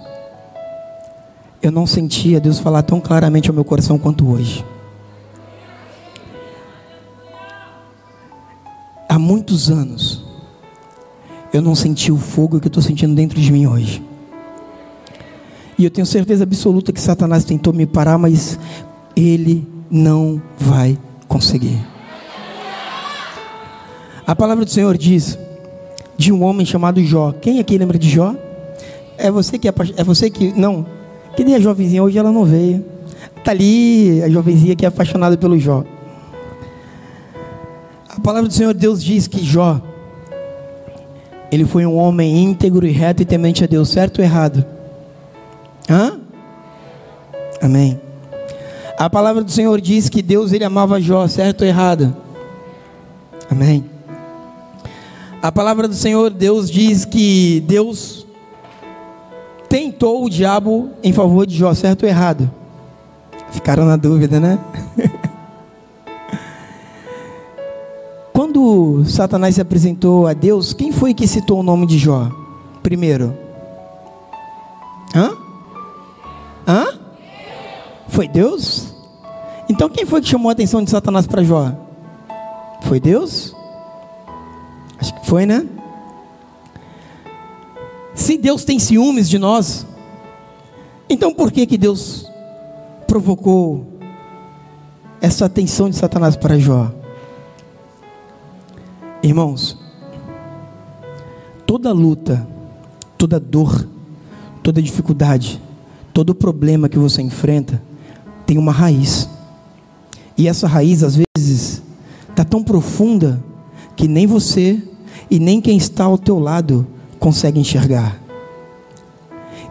eu não sentia Deus falar tão claramente ao meu coração quanto hoje. Há muitos anos eu não senti o fogo que eu estou sentindo dentro de mim hoje. E eu tenho certeza absoluta que Satanás tentou me parar, mas ele não vai conseguir. A palavra do Senhor diz de um homem chamado Jó. Quem aqui lembra de Jó? É você que é, é você que não. Que nem a jovenzinha hoje ela não veio. Tá ali a jovenzinha que é apaixonada pelo Jó. A palavra do Senhor Deus diz que Jó ele foi um homem íntegro e reto e temente a Deus, certo ou errado? Hã? Amém. A palavra do Senhor diz que Deus ele amava Jó, certo ou errado? Amém. A palavra do Senhor, Deus diz que Deus tentou o diabo em favor de Jó, certo ou errado? Ficaram na dúvida, né? (laughs) Quando Satanás se apresentou a Deus, quem foi que citou o nome de Jó? Primeiro. Hã? Hã? Foi Deus? Então quem foi que chamou a atenção de Satanás para Jó? Foi Deus? Acho que foi, né? Se Deus tem ciúmes de nós, então por que que Deus provocou essa atenção de Satanás para Jó? Irmãos, toda luta, toda dor, toda dificuldade, todo problema que você enfrenta tem uma raiz. E essa raiz, às vezes, está tão profunda que nem você e nem quem está ao teu lado consegue enxergar.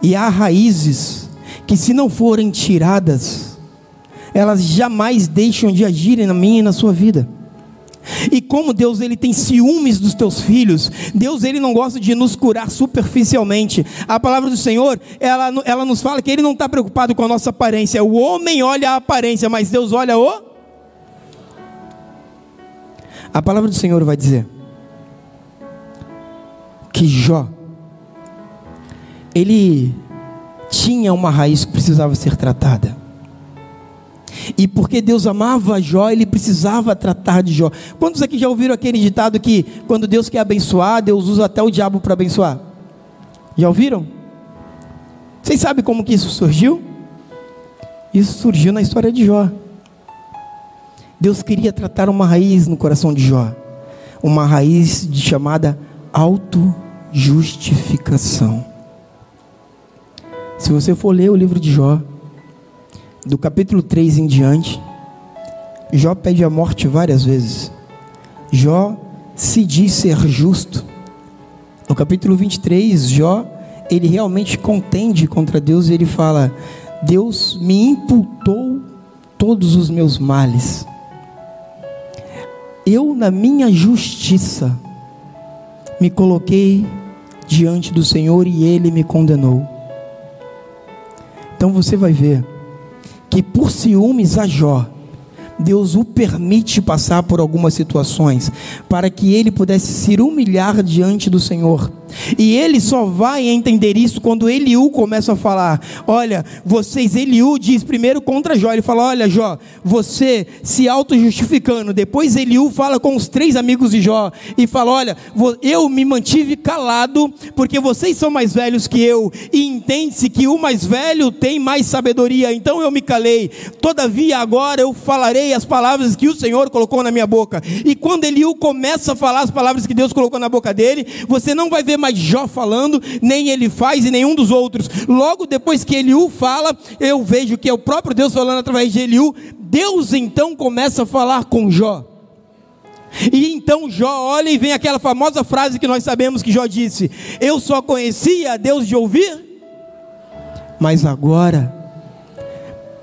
E há raízes que, se não forem tiradas, elas jamais deixam de agirem na minha e na sua vida. E como Deus ele tem ciúmes dos teus filhos, Deus ele não gosta de nos curar superficialmente. A palavra do Senhor, ela, ela nos fala que ele não está preocupado com a nossa aparência. O homem olha a aparência, mas Deus olha o. A palavra do Senhor vai dizer que Jó, ele tinha uma raiz que precisava ser tratada. E porque Deus amava Jó, ele precisava tratar de Jó. Quantos aqui já ouviram aquele ditado que quando Deus quer abençoar, Deus usa até o diabo para abençoar? Já ouviram? Vocês sabem como que isso surgiu? Isso surgiu na história de Jó. Deus queria tratar uma raiz no coração de Jó, uma raiz de chamada autojustificação. Se você for ler o livro de Jó, do capítulo 3 em diante, Jó pede a morte várias vezes. Jó se diz ser justo. No capítulo 23, Jó, ele realmente contende contra Deus e ele fala: Deus me imputou todos os meus males. Eu, na minha justiça, me coloquei diante do Senhor e ele me condenou. Então você vai ver que por ciúmes a Jó, Deus o permite passar por algumas situações, para que ele pudesse se humilhar diante do Senhor. E ele só vai entender isso quando Eliú começa a falar: Olha, vocês, Eliú diz primeiro contra Jó, ele fala: Olha, Jó, você se auto-justificando. Depois Eliú fala com os três amigos de Jó e fala: Olha, eu me mantive calado, porque vocês são mais velhos que eu, e entende-se que o mais velho tem mais sabedoria, então eu me calei. Todavia, agora eu falarei as palavras que o Senhor colocou na minha boca. E quando Eliú começa a falar as palavras que Deus colocou na boca dele, você não vai ver mais Jó falando, nem ele faz e nenhum dos outros. Logo depois que Eliú fala, eu vejo que é o próprio Deus falando através de Eliú. Deus então começa a falar com Jó. E então Jó olha e vem aquela famosa frase que nós sabemos que Jó disse: Eu só conhecia Deus de ouvir, mas agora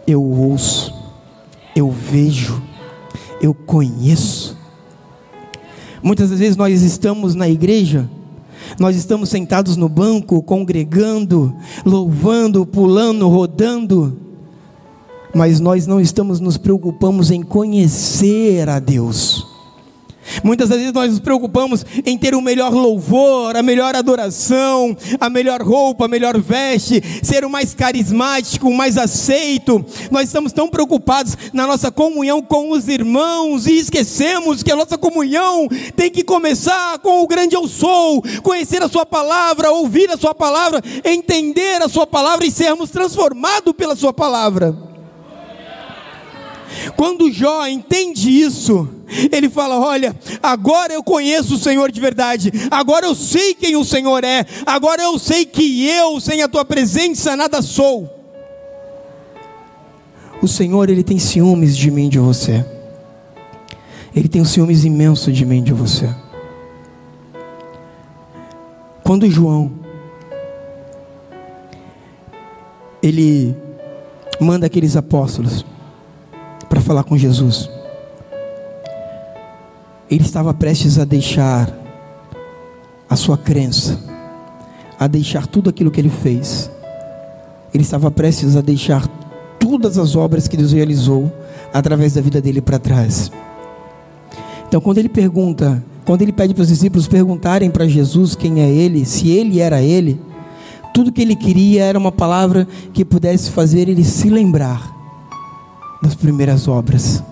eu ouço, eu vejo, eu conheço. Muitas vezes nós estamos na igreja nós estamos sentados no banco, congregando, louvando, pulando, rodando, mas nós não estamos nos preocupamos em conhecer a Deus. Muitas vezes nós nos preocupamos em ter o melhor louvor, a melhor adoração, a melhor roupa, a melhor veste, ser o mais carismático, o mais aceito. Nós estamos tão preocupados na nossa comunhão com os irmãos e esquecemos que a nossa comunhão tem que começar com o grande eu sou, conhecer a Sua palavra, ouvir a Sua palavra, entender a Sua palavra e sermos transformados pela Sua palavra. Quando Jó entende isso, ele fala: Olha, agora eu conheço o Senhor de verdade, agora eu sei quem o Senhor é, agora eu sei que eu, sem a tua presença, nada sou. O Senhor, Ele tem ciúmes de mim de você, Ele tem um ciúmes imenso de mim de você. Quando João, ele manda aqueles apóstolos, para falar com Jesus. Ele estava prestes a deixar a sua crença, a deixar tudo aquilo que ele fez. Ele estava prestes a deixar todas as obras que Deus realizou através da vida dele para trás. Então, quando ele pergunta, quando ele pede para os discípulos perguntarem para Jesus quem é ele, se ele era ele, tudo que ele queria era uma palavra que pudesse fazer ele se lembrar das primeiras obras,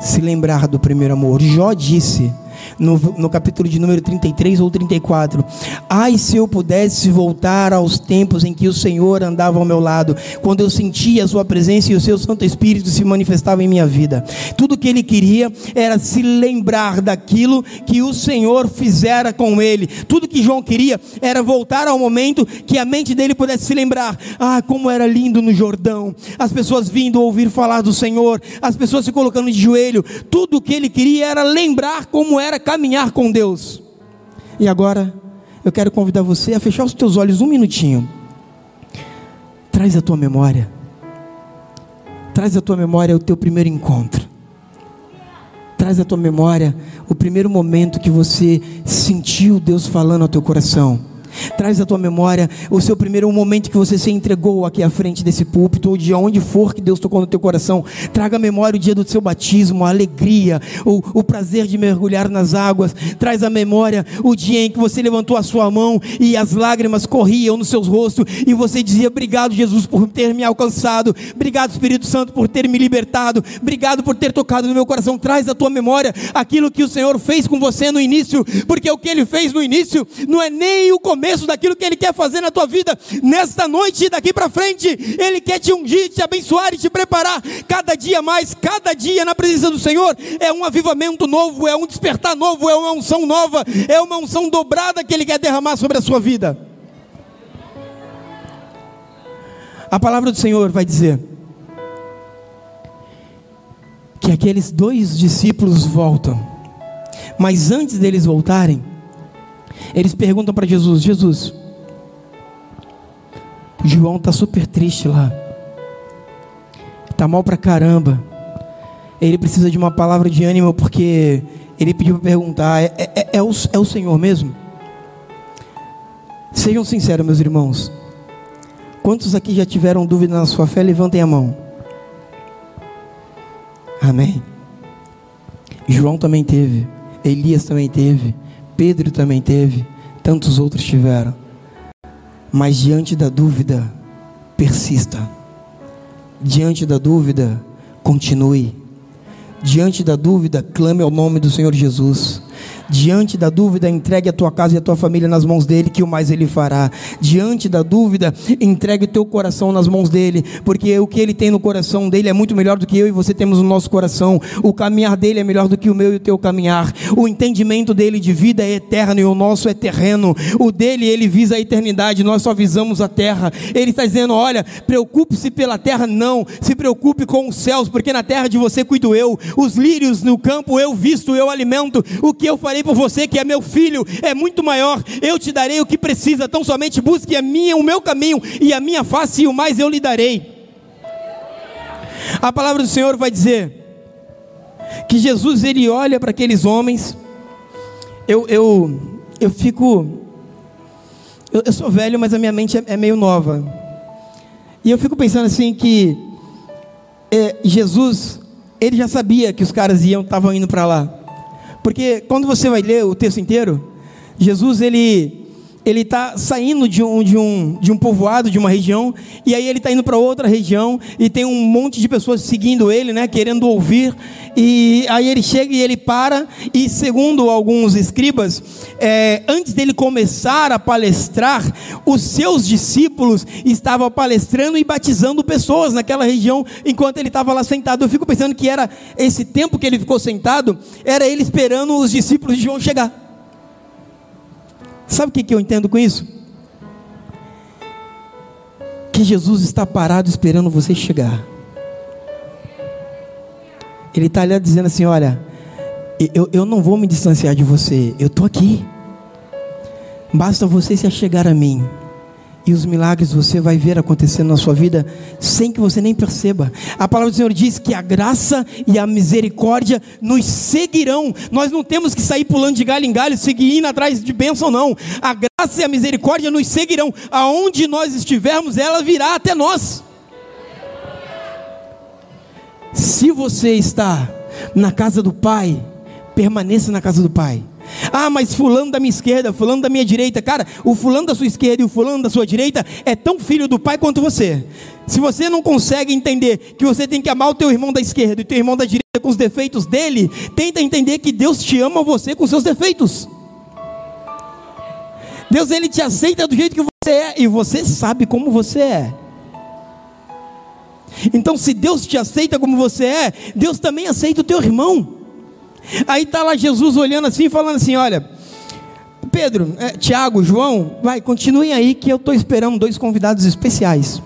se lembrar do primeiro amor. Jó disse no, no capítulo de número 33 ou 34. Ai, se eu pudesse voltar aos tempos em que o Senhor andava ao meu lado, quando eu sentia a Sua presença e o Seu Santo Espírito se manifestava em minha vida. Tudo que ele queria era se lembrar daquilo que o Senhor fizera com ele. Tudo que João queria era voltar ao momento que a mente dele pudesse se lembrar. Ah, como era lindo no Jordão, as pessoas vindo ouvir falar do Senhor, as pessoas se colocando de joelho. Tudo que ele queria era lembrar como era caminhar com Deus. E agora, eu quero convidar você a fechar os teus olhos um minutinho. Traz a tua memória. Traz a tua memória o teu primeiro encontro. Traz a tua memória o primeiro momento que você sentiu Deus falando ao teu coração. Traz à tua memória o seu primeiro momento que você se entregou aqui à frente desse púlpito, ou de onde for que Deus tocou no teu coração. Traga à memória o dia do seu batismo, a alegria, o, o prazer de mergulhar nas águas. Traz à memória o dia em que você levantou a sua mão e as lágrimas corriam nos seus rostos e você dizia: Obrigado, Jesus, por ter me alcançado. Obrigado, Espírito Santo, por ter me libertado. Obrigado por ter tocado no meu coração. Traz à tua memória aquilo que o Senhor fez com você no início, porque o que ele fez no início não é nem o começo começo daquilo que Ele quer fazer na tua vida nesta noite e daqui para frente. Ele quer te ungir, te abençoar e te preparar cada dia mais, cada dia na presença do Senhor. É um avivamento novo, é um despertar novo, é uma unção nova, é uma unção dobrada que Ele quer derramar sobre a sua vida. A palavra do Senhor vai dizer que aqueles dois discípulos voltam, mas antes deles voltarem, eles perguntam para Jesus: Jesus, João está super triste lá, está mal para caramba. Ele precisa de uma palavra de ânimo porque ele pediu para perguntar: é, é, é, o, é o Senhor mesmo? Sejam sinceros, meus irmãos. Quantos aqui já tiveram dúvida na sua fé? Levantem a mão. Amém. João também teve, Elias também teve. Pedro também teve, tantos outros tiveram. Mas diante da dúvida, persista. Diante da dúvida, continue. Diante da dúvida, clame ao nome do Senhor Jesus. Diante da dúvida, entregue a tua casa e a tua família nas mãos dele, que o mais ele fará. Diante da dúvida, entregue o teu coração nas mãos dele, porque o que ele tem no coração dele é muito melhor do que eu e você temos no nosso coração. O caminhar dele é melhor do que o meu e o teu caminhar. O entendimento dele de vida é eterno e o nosso é terreno. O dele, ele visa a eternidade, nós só visamos a terra. Ele está dizendo: olha, preocupe-se pela terra, não, se preocupe com os céus, porque na terra de você cuido eu. Os lírios no campo eu visto, eu alimento. O que eu farei farei por você, que é meu filho, é muito maior. Eu te darei o que precisa, tão somente busque a minha, o meu caminho e a minha face, e o mais eu lhe darei. A palavra do Senhor vai dizer que Jesus ele olha para aqueles homens. Eu, eu, eu fico. Eu, eu sou velho, mas a minha mente é, é meio nova. E eu fico pensando assim que é, Jesus, ele já sabia que os caras iam, estavam indo para lá. Porque quando você vai ler o texto inteiro, Jesus ele ele está saindo de um, de, um, de um povoado, de uma região, e aí ele está indo para outra região, e tem um monte de pessoas seguindo ele, né, querendo ouvir, e aí ele chega e ele para, e segundo alguns escribas, é, antes dele começar a palestrar, os seus discípulos estavam palestrando e batizando pessoas naquela região, enquanto ele estava lá sentado. Eu fico pensando que era esse tempo que ele ficou sentado, era ele esperando os discípulos de João chegar. Sabe o que eu entendo com isso? Que Jesus está parado esperando você chegar. Ele está ali dizendo assim: Olha, eu, eu não vou me distanciar de você, eu estou aqui. Basta você se achegar a mim e os milagres você vai ver acontecendo na sua vida sem que você nem perceba. A palavra do Senhor diz que a graça e a misericórdia nos seguirão. Nós não temos que sair pulando de galho em galho, seguir indo atrás de bênção, não. A graça e a misericórdia nos seguirão. Aonde nós estivermos, ela virá até nós. Se você está na casa do Pai, permaneça na casa do Pai. Ah, mas fulano da minha esquerda, fulano da minha direita. Cara, o fulano da sua esquerda e o fulano da sua direita é tão filho do pai quanto você. Se você não consegue entender que você tem que amar o teu irmão da esquerda e o teu irmão da direita com os defeitos dele, tenta entender que Deus te ama você com seus defeitos. Deus ele te aceita do jeito que você é e você sabe como você é. Então, se Deus te aceita como você é, Deus também aceita o teu irmão. Aí está lá Jesus olhando assim, falando assim: Olha, Pedro, é, Tiago, João, vai, continuem aí que eu estou esperando dois convidados especiais.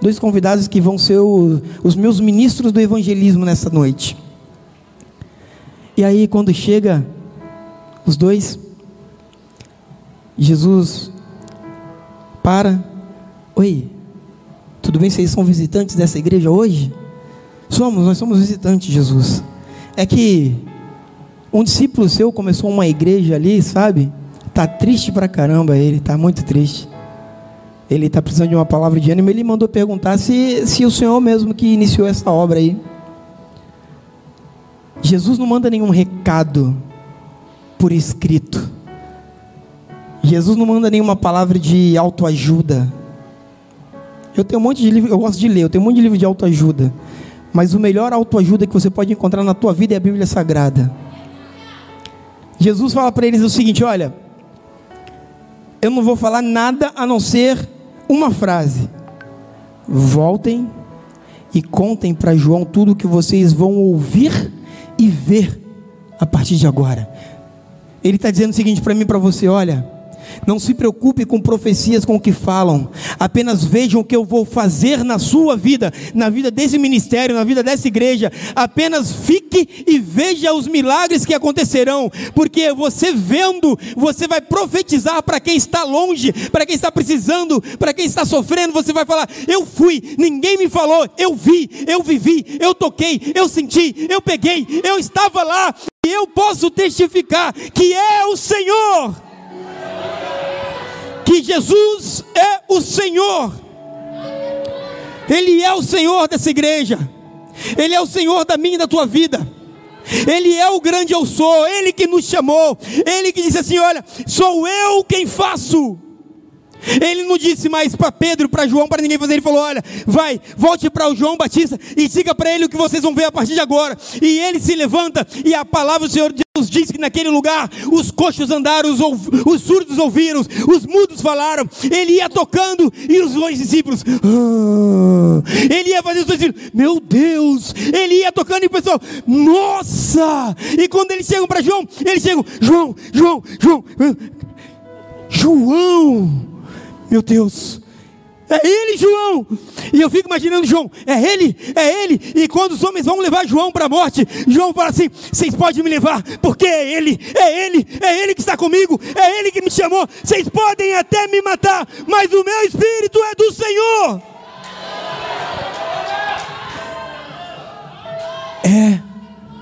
Dois convidados que vão ser o, os meus ministros do evangelismo nessa noite. E aí, quando chega os dois, Jesus para, oi, tudo bem? Vocês são visitantes dessa igreja hoje? Somos, nós somos visitantes, Jesus. É que um discípulo seu começou uma igreja ali, sabe? Tá triste pra caramba ele, tá muito triste. Ele tá precisando de uma palavra de ânimo. Ele mandou perguntar se, se o Senhor mesmo que iniciou essa obra aí. Jesus não manda nenhum recado por escrito. Jesus não manda nenhuma palavra de autoajuda. Eu tenho um monte de livro, eu gosto de ler, eu tenho um monte de livro de autoajuda. Mas o melhor autoajuda que você pode encontrar na tua vida é a Bíblia Sagrada. Jesus fala para eles o seguinte: olha, eu não vou falar nada a não ser uma frase. Voltem e contem para João tudo o que vocês vão ouvir e ver a partir de agora. Ele está dizendo o seguinte para mim para você: olha, não se preocupe com profecias com o que falam. Apenas vejam o que eu vou fazer na sua vida, na vida desse ministério, na vida dessa igreja. Apenas fique e veja os milagres que acontecerão, porque você vendo, você vai profetizar para quem está longe, para quem está precisando, para quem está sofrendo. Você vai falar: Eu fui, ninguém me falou, eu vi, eu vivi, eu toquei, eu senti, eu peguei, eu estava lá. E eu posso testificar que é o Senhor que Jesus é o Senhor. Ele é o Senhor dessa igreja. Ele é o Senhor da minha e da tua vida. Ele é o grande eu sou, Ele que nos chamou, Ele que disse assim: Olha, sou eu quem faço. Ele não disse mais para Pedro, para João, para ninguém fazer. Ele falou: Olha, vai, volte para o João Batista e diga para ele o que vocês vão ver a partir de agora. E ele se levanta, e a palavra do Senhor Deus diz que naquele lugar os coxos andaram, os, os surdos ouviram, os mudos falaram. Ele ia tocando, e os dois discípulos, ah, ele ia fazer os dois discípulos, meu Deus, ele ia tocando, e o pessoal, nossa! E quando eles chegam para João, eles chegam, João, João, João, João. Meu Deus, é ele, João. E eu fico imaginando João, é ele, é ele. E quando os homens vão levar João para a morte, João fala assim: vocês podem me levar, porque é ele, é ele, é ele que está comigo, é ele que me chamou. Vocês podem até me matar, mas o meu espírito é do Senhor. É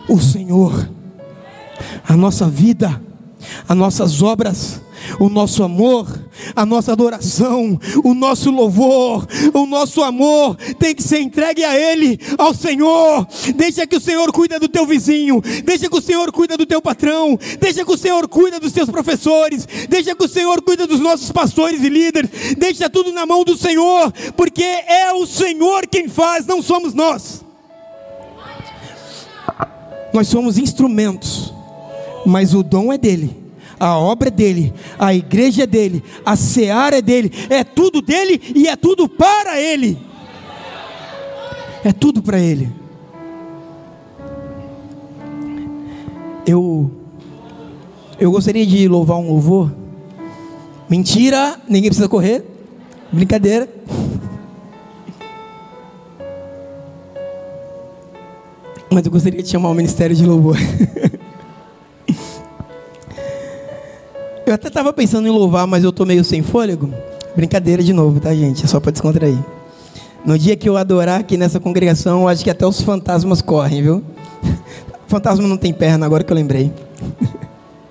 o Senhor, a nossa vida, as nossas obras o nosso amor, a nossa adoração, o nosso louvor, o nosso amor tem que ser entregue a Ele, ao Senhor. Deixa que o Senhor cuida do teu vizinho, deixa que o Senhor cuida do teu patrão, deixa que o Senhor cuida dos teus professores, deixa que o Senhor cuida dos nossos pastores e líderes, deixa tudo na mão do Senhor, porque é o Senhor quem faz, não somos nós. Nós somos instrumentos, mas o dom é dele a obra é dele, a igreja é dele, a seara é dele, é tudo dele e é tudo para ele. É tudo para ele. Eu eu gostaria de louvar um louvor. Mentira, ninguém precisa correr. Brincadeira. Mas eu gostaria de chamar o ministério de louvor. (laughs) Eu até estava pensando em louvar, mas eu tô meio sem fôlego. Brincadeira de novo, tá, gente? É só para descontrair. No dia que eu adorar aqui nessa congregação, eu acho que até os fantasmas correm, viu? (laughs) Fantasma não tem perna, agora que eu lembrei.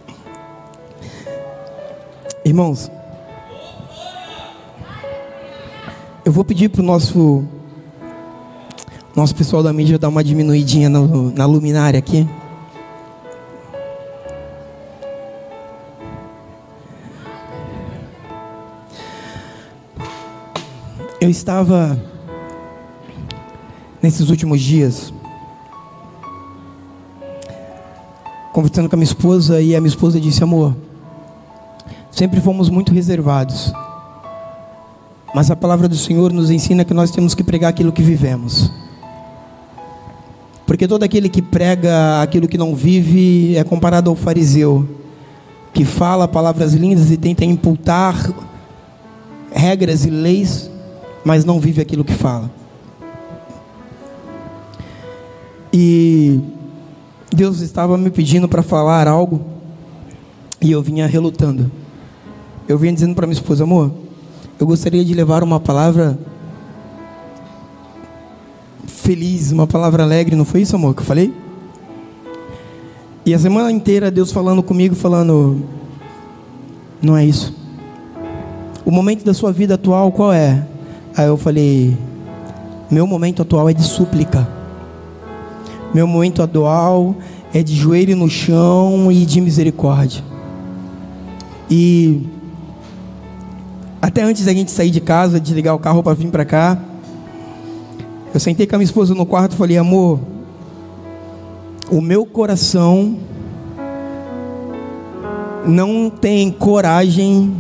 (laughs) Irmãos, eu vou pedir para o nosso, nosso pessoal da mídia dar uma diminuidinha no, na luminária aqui. Eu estava nesses últimos dias conversando com a minha esposa e a minha esposa disse: Amor, sempre fomos muito reservados, mas a palavra do Senhor nos ensina que nós temos que pregar aquilo que vivemos. Porque todo aquele que prega aquilo que não vive é comparado ao fariseu, que fala palavras lindas e tenta imputar regras e leis mas não vive aquilo que fala. E Deus estava me pedindo para falar algo e eu vinha relutando. Eu vinha dizendo para minha esposa, amor, eu gostaria de levar uma palavra feliz, uma palavra alegre, não foi isso, amor, que eu falei? E a semana inteira Deus falando comigo, falando, não é isso. O momento da sua vida atual qual é? Aí eu falei: meu momento atual é de súplica. Meu momento atual é de joelho no chão e de misericórdia. E até antes da gente sair de casa, desligar o carro para vir para cá, eu sentei com a minha esposa no quarto e falei: amor, o meu coração não tem coragem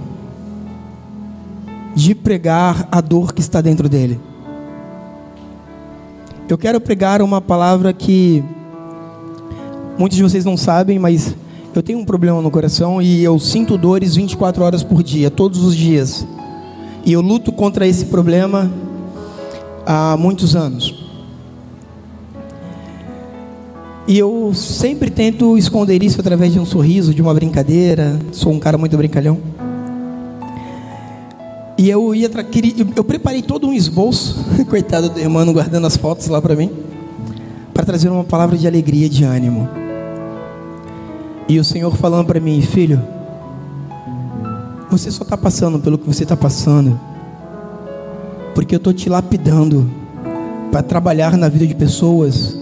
de pregar a dor que está dentro dele. Eu quero pregar uma palavra que muitos de vocês não sabem, mas eu tenho um problema no coração e eu sinto dores 24 horas por dia, todos os dias. E eu luto contra esse problema há muitos anos. E eu sempre tento esconder isso através de um sorriso, de uma brincadeira. Sou um cara muito brincalhão. E eu ia eu preparei todo um esboço, (laughs) coitado do irmão guardando as fotos lá para mim, para trazer uma palavra de alegria, de ânimo. E o Senhor falando para mim, filho, você só está passando pelo que você está passando, porque eu estou te lapidando para trabalhar na vida de pessoas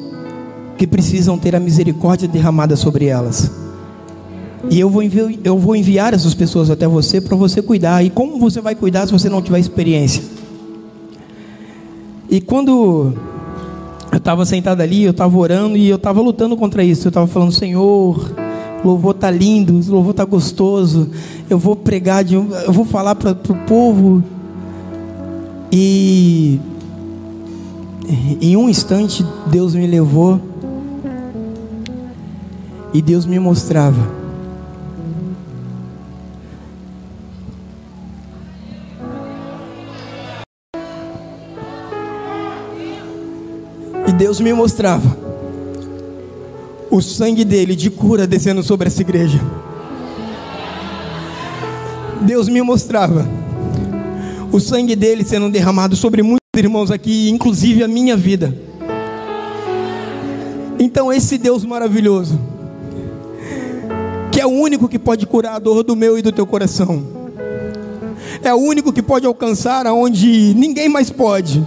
que precisam ter a misericórdia derramada sobre elas. E eu vou, enviar, eu vou enviar essas pessoas até você para você cuidar. E como você vai cuidar se você não tiver experiência? E quando eu estava sentado ali, eu estava orando e eu estava lutando contra isso. Eu estava falando, Senhor, louvor está lindo, louvor está gostoso. Eu vou pregar, de, eu vou falar para o povo. E em um instante Deus me levou e Deus me mostrava Deus me mostrava o sangue dele de cura descendo sobre essa igreja. Deus me mostrava o sangue dele sendo derramado sobre muitos irmãos aqui, inclusive a minha vida. Então, esse Deus maravilhoso, que é o único que pode curar a dor do meu e do teu coração, é o único que pode alcançar aonde ninguém mais pode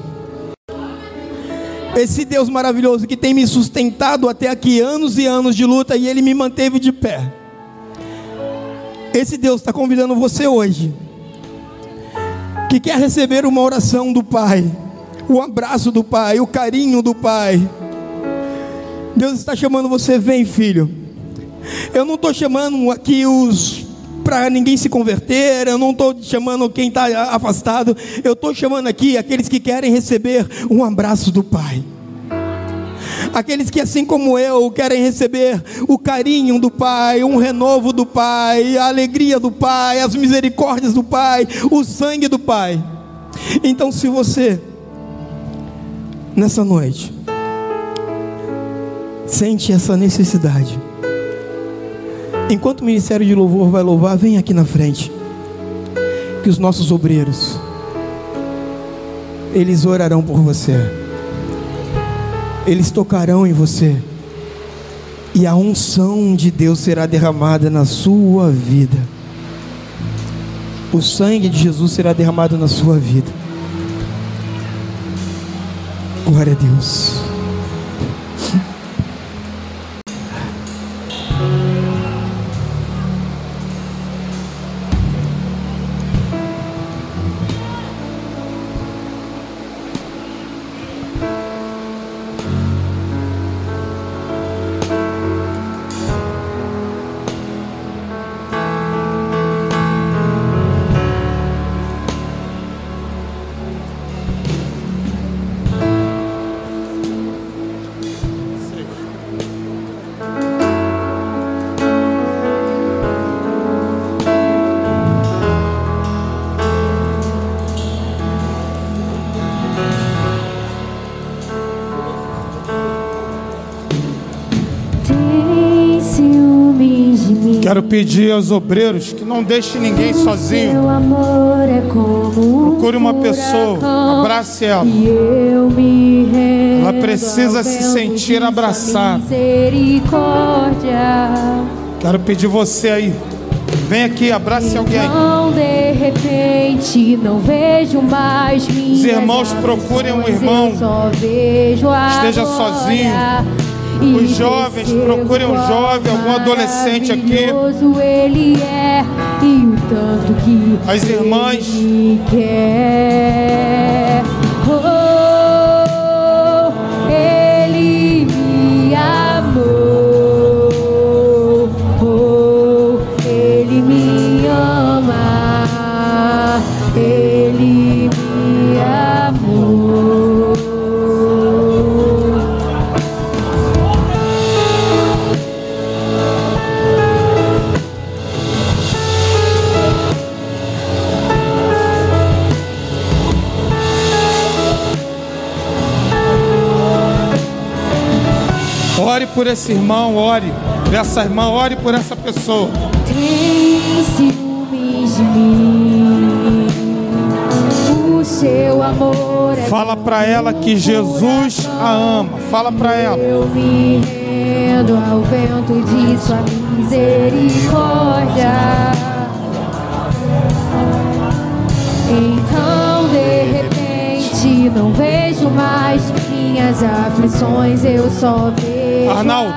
esse Deus maravilhoso que tem me sustentado até aqui, anos e anos de luta, e Ele me manteve de pé. Esse Deus está convidando você hoje, que quer receber uma oração do Pai, o abraço do Pai, o carinho do Pai. Deus está chamando você, vem filho. Eu não estou chamando aqui os para ninguém se converter, eu não estou chamando quem está afastado, eu estou chamando aqui aqueles que querem receber um abraço do Pai. Aqueles que, assim como eu, querem receber o carinho do Pai, um renovo do Pai, a alegria do Pai, as misericórdias do Pai, o sangue do Pai. Então, se você, nessa noite, sente essa necessidade, Enquanto o ministério de louvor vai louvar, vem aqui na frente. Que os nossos obreiros eles orarão por você. Eles tocarão em você. E a unção de Deus será derramada na sua vida. O sangue de Jesus será derramado na sua vida. Glória a Deus. Pedir aos obreiros que não deixem ninguém sozinho. É Procure uma pessoa, abrace ela. Eu me rendo Ela precisa se sentir abraçada. Quero pedir você aí. Vem aqui, abrace alguém. Então, de repente, não vejo mais Os irmãos procurem um irmão esteja sozinho. Os jovens, procurem um jovem, algum adolescente aqui. ele é e o tanto que As irmãs. ele quer. Por esse irmão, ore por essa irmã, ore por essa pessoa. Tem ciúmes de mim. O seu amor é Fala para ela que Jesus a ama. Fala para ela. Eu me rendo ao vento de sua misericórdia. Então, de repente, não vejo mais minhas aflições, eu só vejo Arnaldo.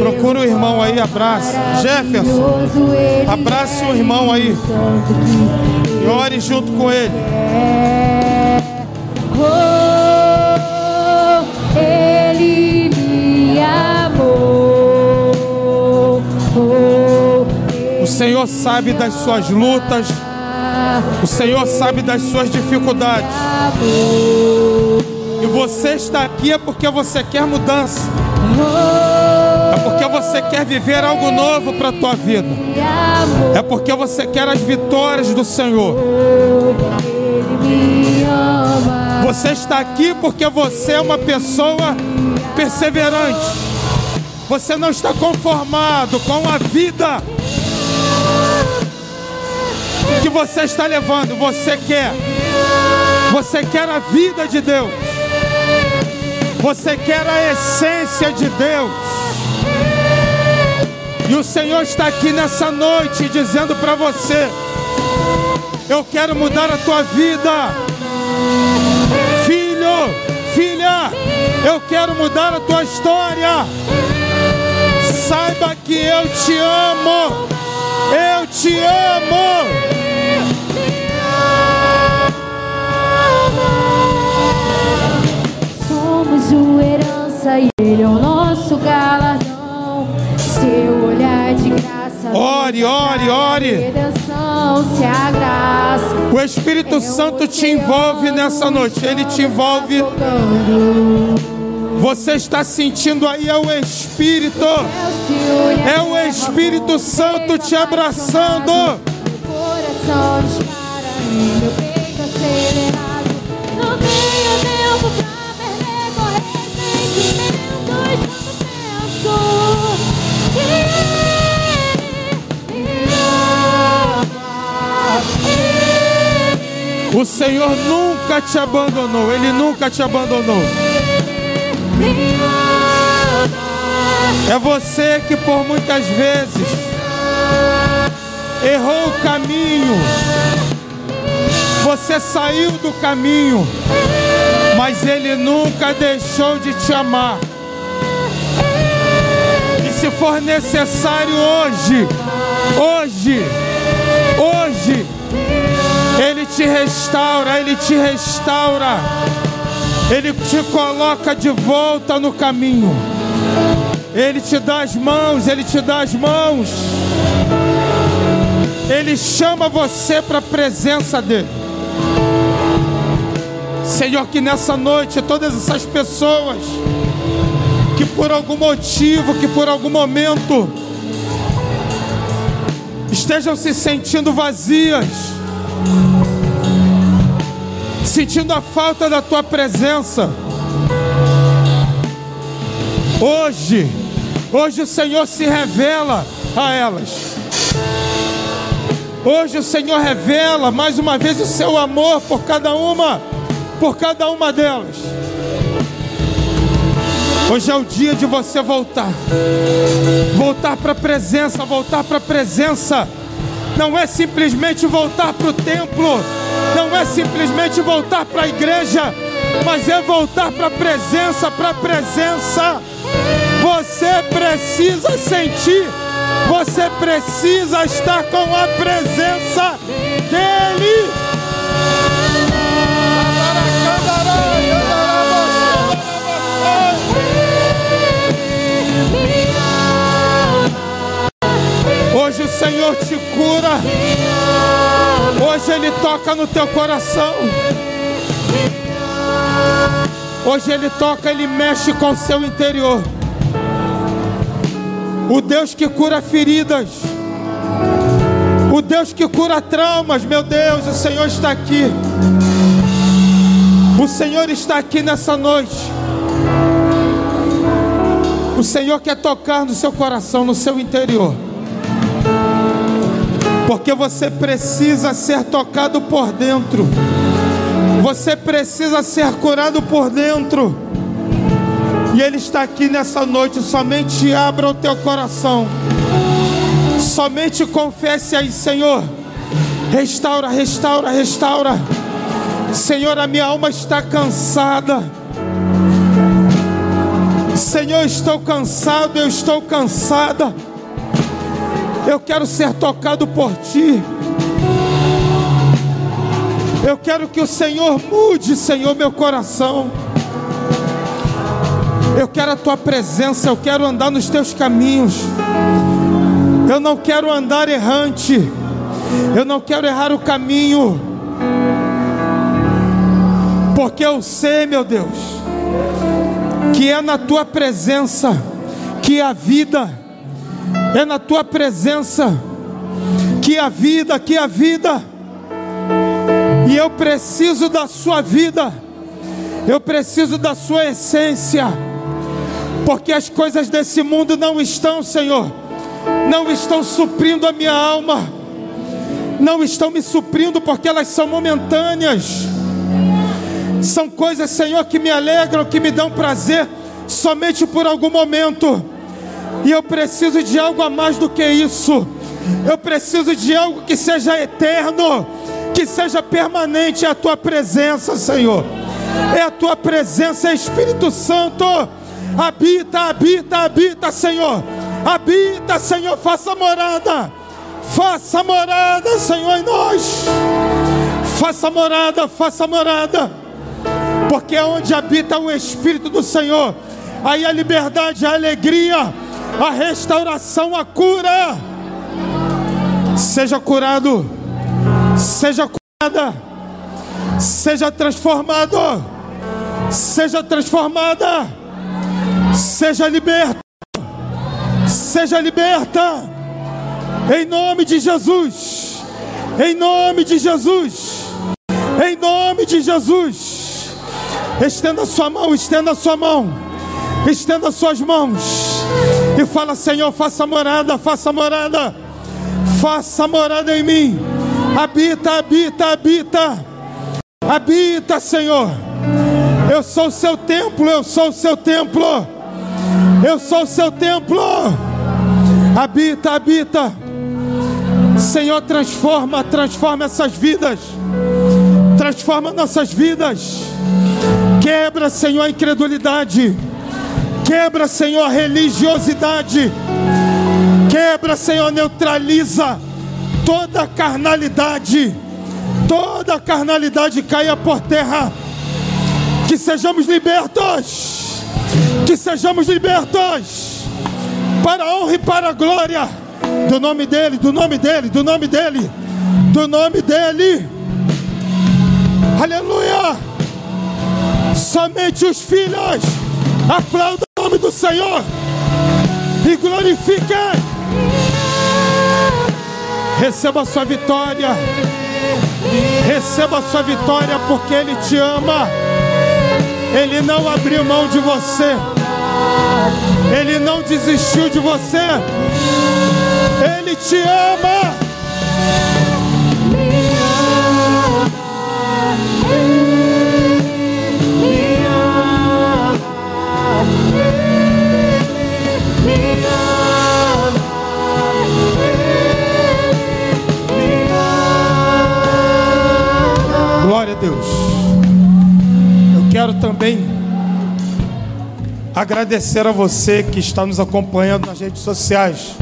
Procura o irmão aí, abraça. Jefferson, ele abrace é, o irmão aí. E ore junto com ele. Oh, ele me amou. Oh, O Senhor sabe das suas lutas. O Senhor sabe das suas dificuldades. Você está aqui é porque você quer mudança. É porque você quer viver algo novo para a tua vida. É porque você quer as vitórias do Senhor. Você está aqui porque você é uma pessoa perseverante. Você não está conformado com a vida que você está levando. Você quer. Você quer a vida de Deus. Você quer a essência de Deus. E o Senhor está aqui nessa noite dizendo para você: Eu quero mudar a tua vida. Filho, filha, eu quero mudar a tua história. Saiba que eu te amo. Eu te amo. Uma herança e ele é o nosso galardão. Seu olhar de graça. Ore, ore, ore. Redenção se a graça. O Espírito Santo te envolve nessa noite. Ele te envolve. Você está sentindo aí é o Espírito. É É o Espírito Santo te abraçando. Meu coração dispara meu peito acelerado. Não O Senhor nunca te abandonou. Ele nunca te abandonou. É você que por muitas vezes errou o caminho. Você saiu do caminho, mas Ele nunca deixou de te amar. Se for necessário hoje, hoje, hoje, Ele te restaura, Ele te restaura, Ele te coloca de volta no caminho. Ele te dá as mãos, Ele te dá as mãos. Ele chama você para a presença dEle. Senhor, que nessa noite todas essas pessoas que por algum motivo, que por algum momento estejam se sentindo vazias, sentindo a falta da tua presença, hoje Hoje o Senhor se revela a elas. Hoje o Senhor revela mais uma vez o seu amor por cada uma, por cada uma delas. Hoje é o dia de você voltar. Voltar para a presença, voltar para a presença. Não é simplesmente voltar para o templo, não é simplesmente voltar para a igreja, mas é voltar para a presença, para a presença. Você precisa sentir, você precisa estar com a presença dEle. Hoje o Senhor te cura. Hoje Ele toca no teu coração. Hoje Ele toca, Ele mexe com o seu interior. O Deus que cura feridas. O Deus que cura traumas, meu Deus, o Senhor está aqui. O Senhor está aqui nessa noite. O Senhor quer tocar no seu coração, no seu interior. Porque você precisa ser tocado por dentro. Você precisa ser curado por dentro. E Ele está aqui nessa noite. Somente abra o teu coração. Somente confesse aí, Senhor. Restaura, restaura, restaura. Senhor, a minha alma está cansada. Senhor, estou cansado, eu estou cansada. Eu quero ser tocado por Ti. Eu quero que o Senhor mude, Senhor, meu coração. Eu quero a tua presença, eu quero andar nos teus caminhos. Eu não quero andar errante. Eu não quero errar o caminho. Porque eu sei, meu Deus, que é na tua presença que a vida é na tua presença que a vida, que a vida. E eu preciso da sua vida. Eu preciso da sua essência. Porque as coisas desse mundo não estão, Senhor, não estão suprindo a minha alma, não estão me suprindo porque elas são momentâneas. São coisas, Senhor, que me alegram, que me dão prazer somente por algum momento. E eu preciso de algo a mais do que isso. Eu preciso de algo que seja eterno, que seja permanente. É a tua presença, Senhor. É a tua presença, Espírito Santo. Habita, habita, habita, Senhor. Habita, Senhor. Faça morada. Faça morada, Senhor, em nós. Faça morada, faça morada. Porque é onde habita o Espírito do Senhor, aí a liberdade, a alegria, a restauração, a cura. Seja curado, seja curada, seja transformado, seja transformada, seja liberta, seja liberta, em nome de Jesus, em nome de Jesus, em nome de Jesus. Estenda sua mão, estenda sua mão, estenda suas mãos e fala: Senhor, faça morada, faça morada, faça morada em mim. Habita, habita, habita, habita, Senhor. Eu sou o seu templo, eu sou o seu templo, eu sou o seu templo. Habita, habita. Senhor, transforma, transforma essas vidas, transforma nossas vidas. Quebra, Senhor, a incredulidade. Quebra, Senhor, religiosidade. Quebra, Senhor, neutraliza toda carnalidade. Toda carnalidade caia por terra. Que sejamos libertos. Que sejamos libertos. Para a honra e para a glória do nome dEle, do nome dEle, do nome dEle, do nome dEle. Aleluia. Somente os filhos aplaudam Senhor e glorifiquem. Receba a sua vitória. Receba a sua vitória porque Ele te ama. Ele não abriu mão de você. Ele não desistiu de você. Ele te ama. Glória a Deus. Eu quero também agradecer a você que está nos acompanhando nas redes sociais.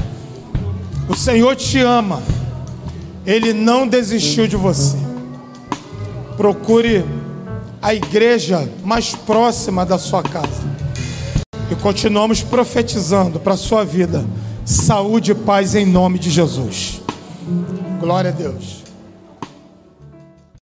O Senhor te ama. Ele não desistiu de você. Procure a igreja mais próxima da sua casa. E continuamos profetizando para a sua vida saúde e paz em nome de Jesus. Glória a Deus.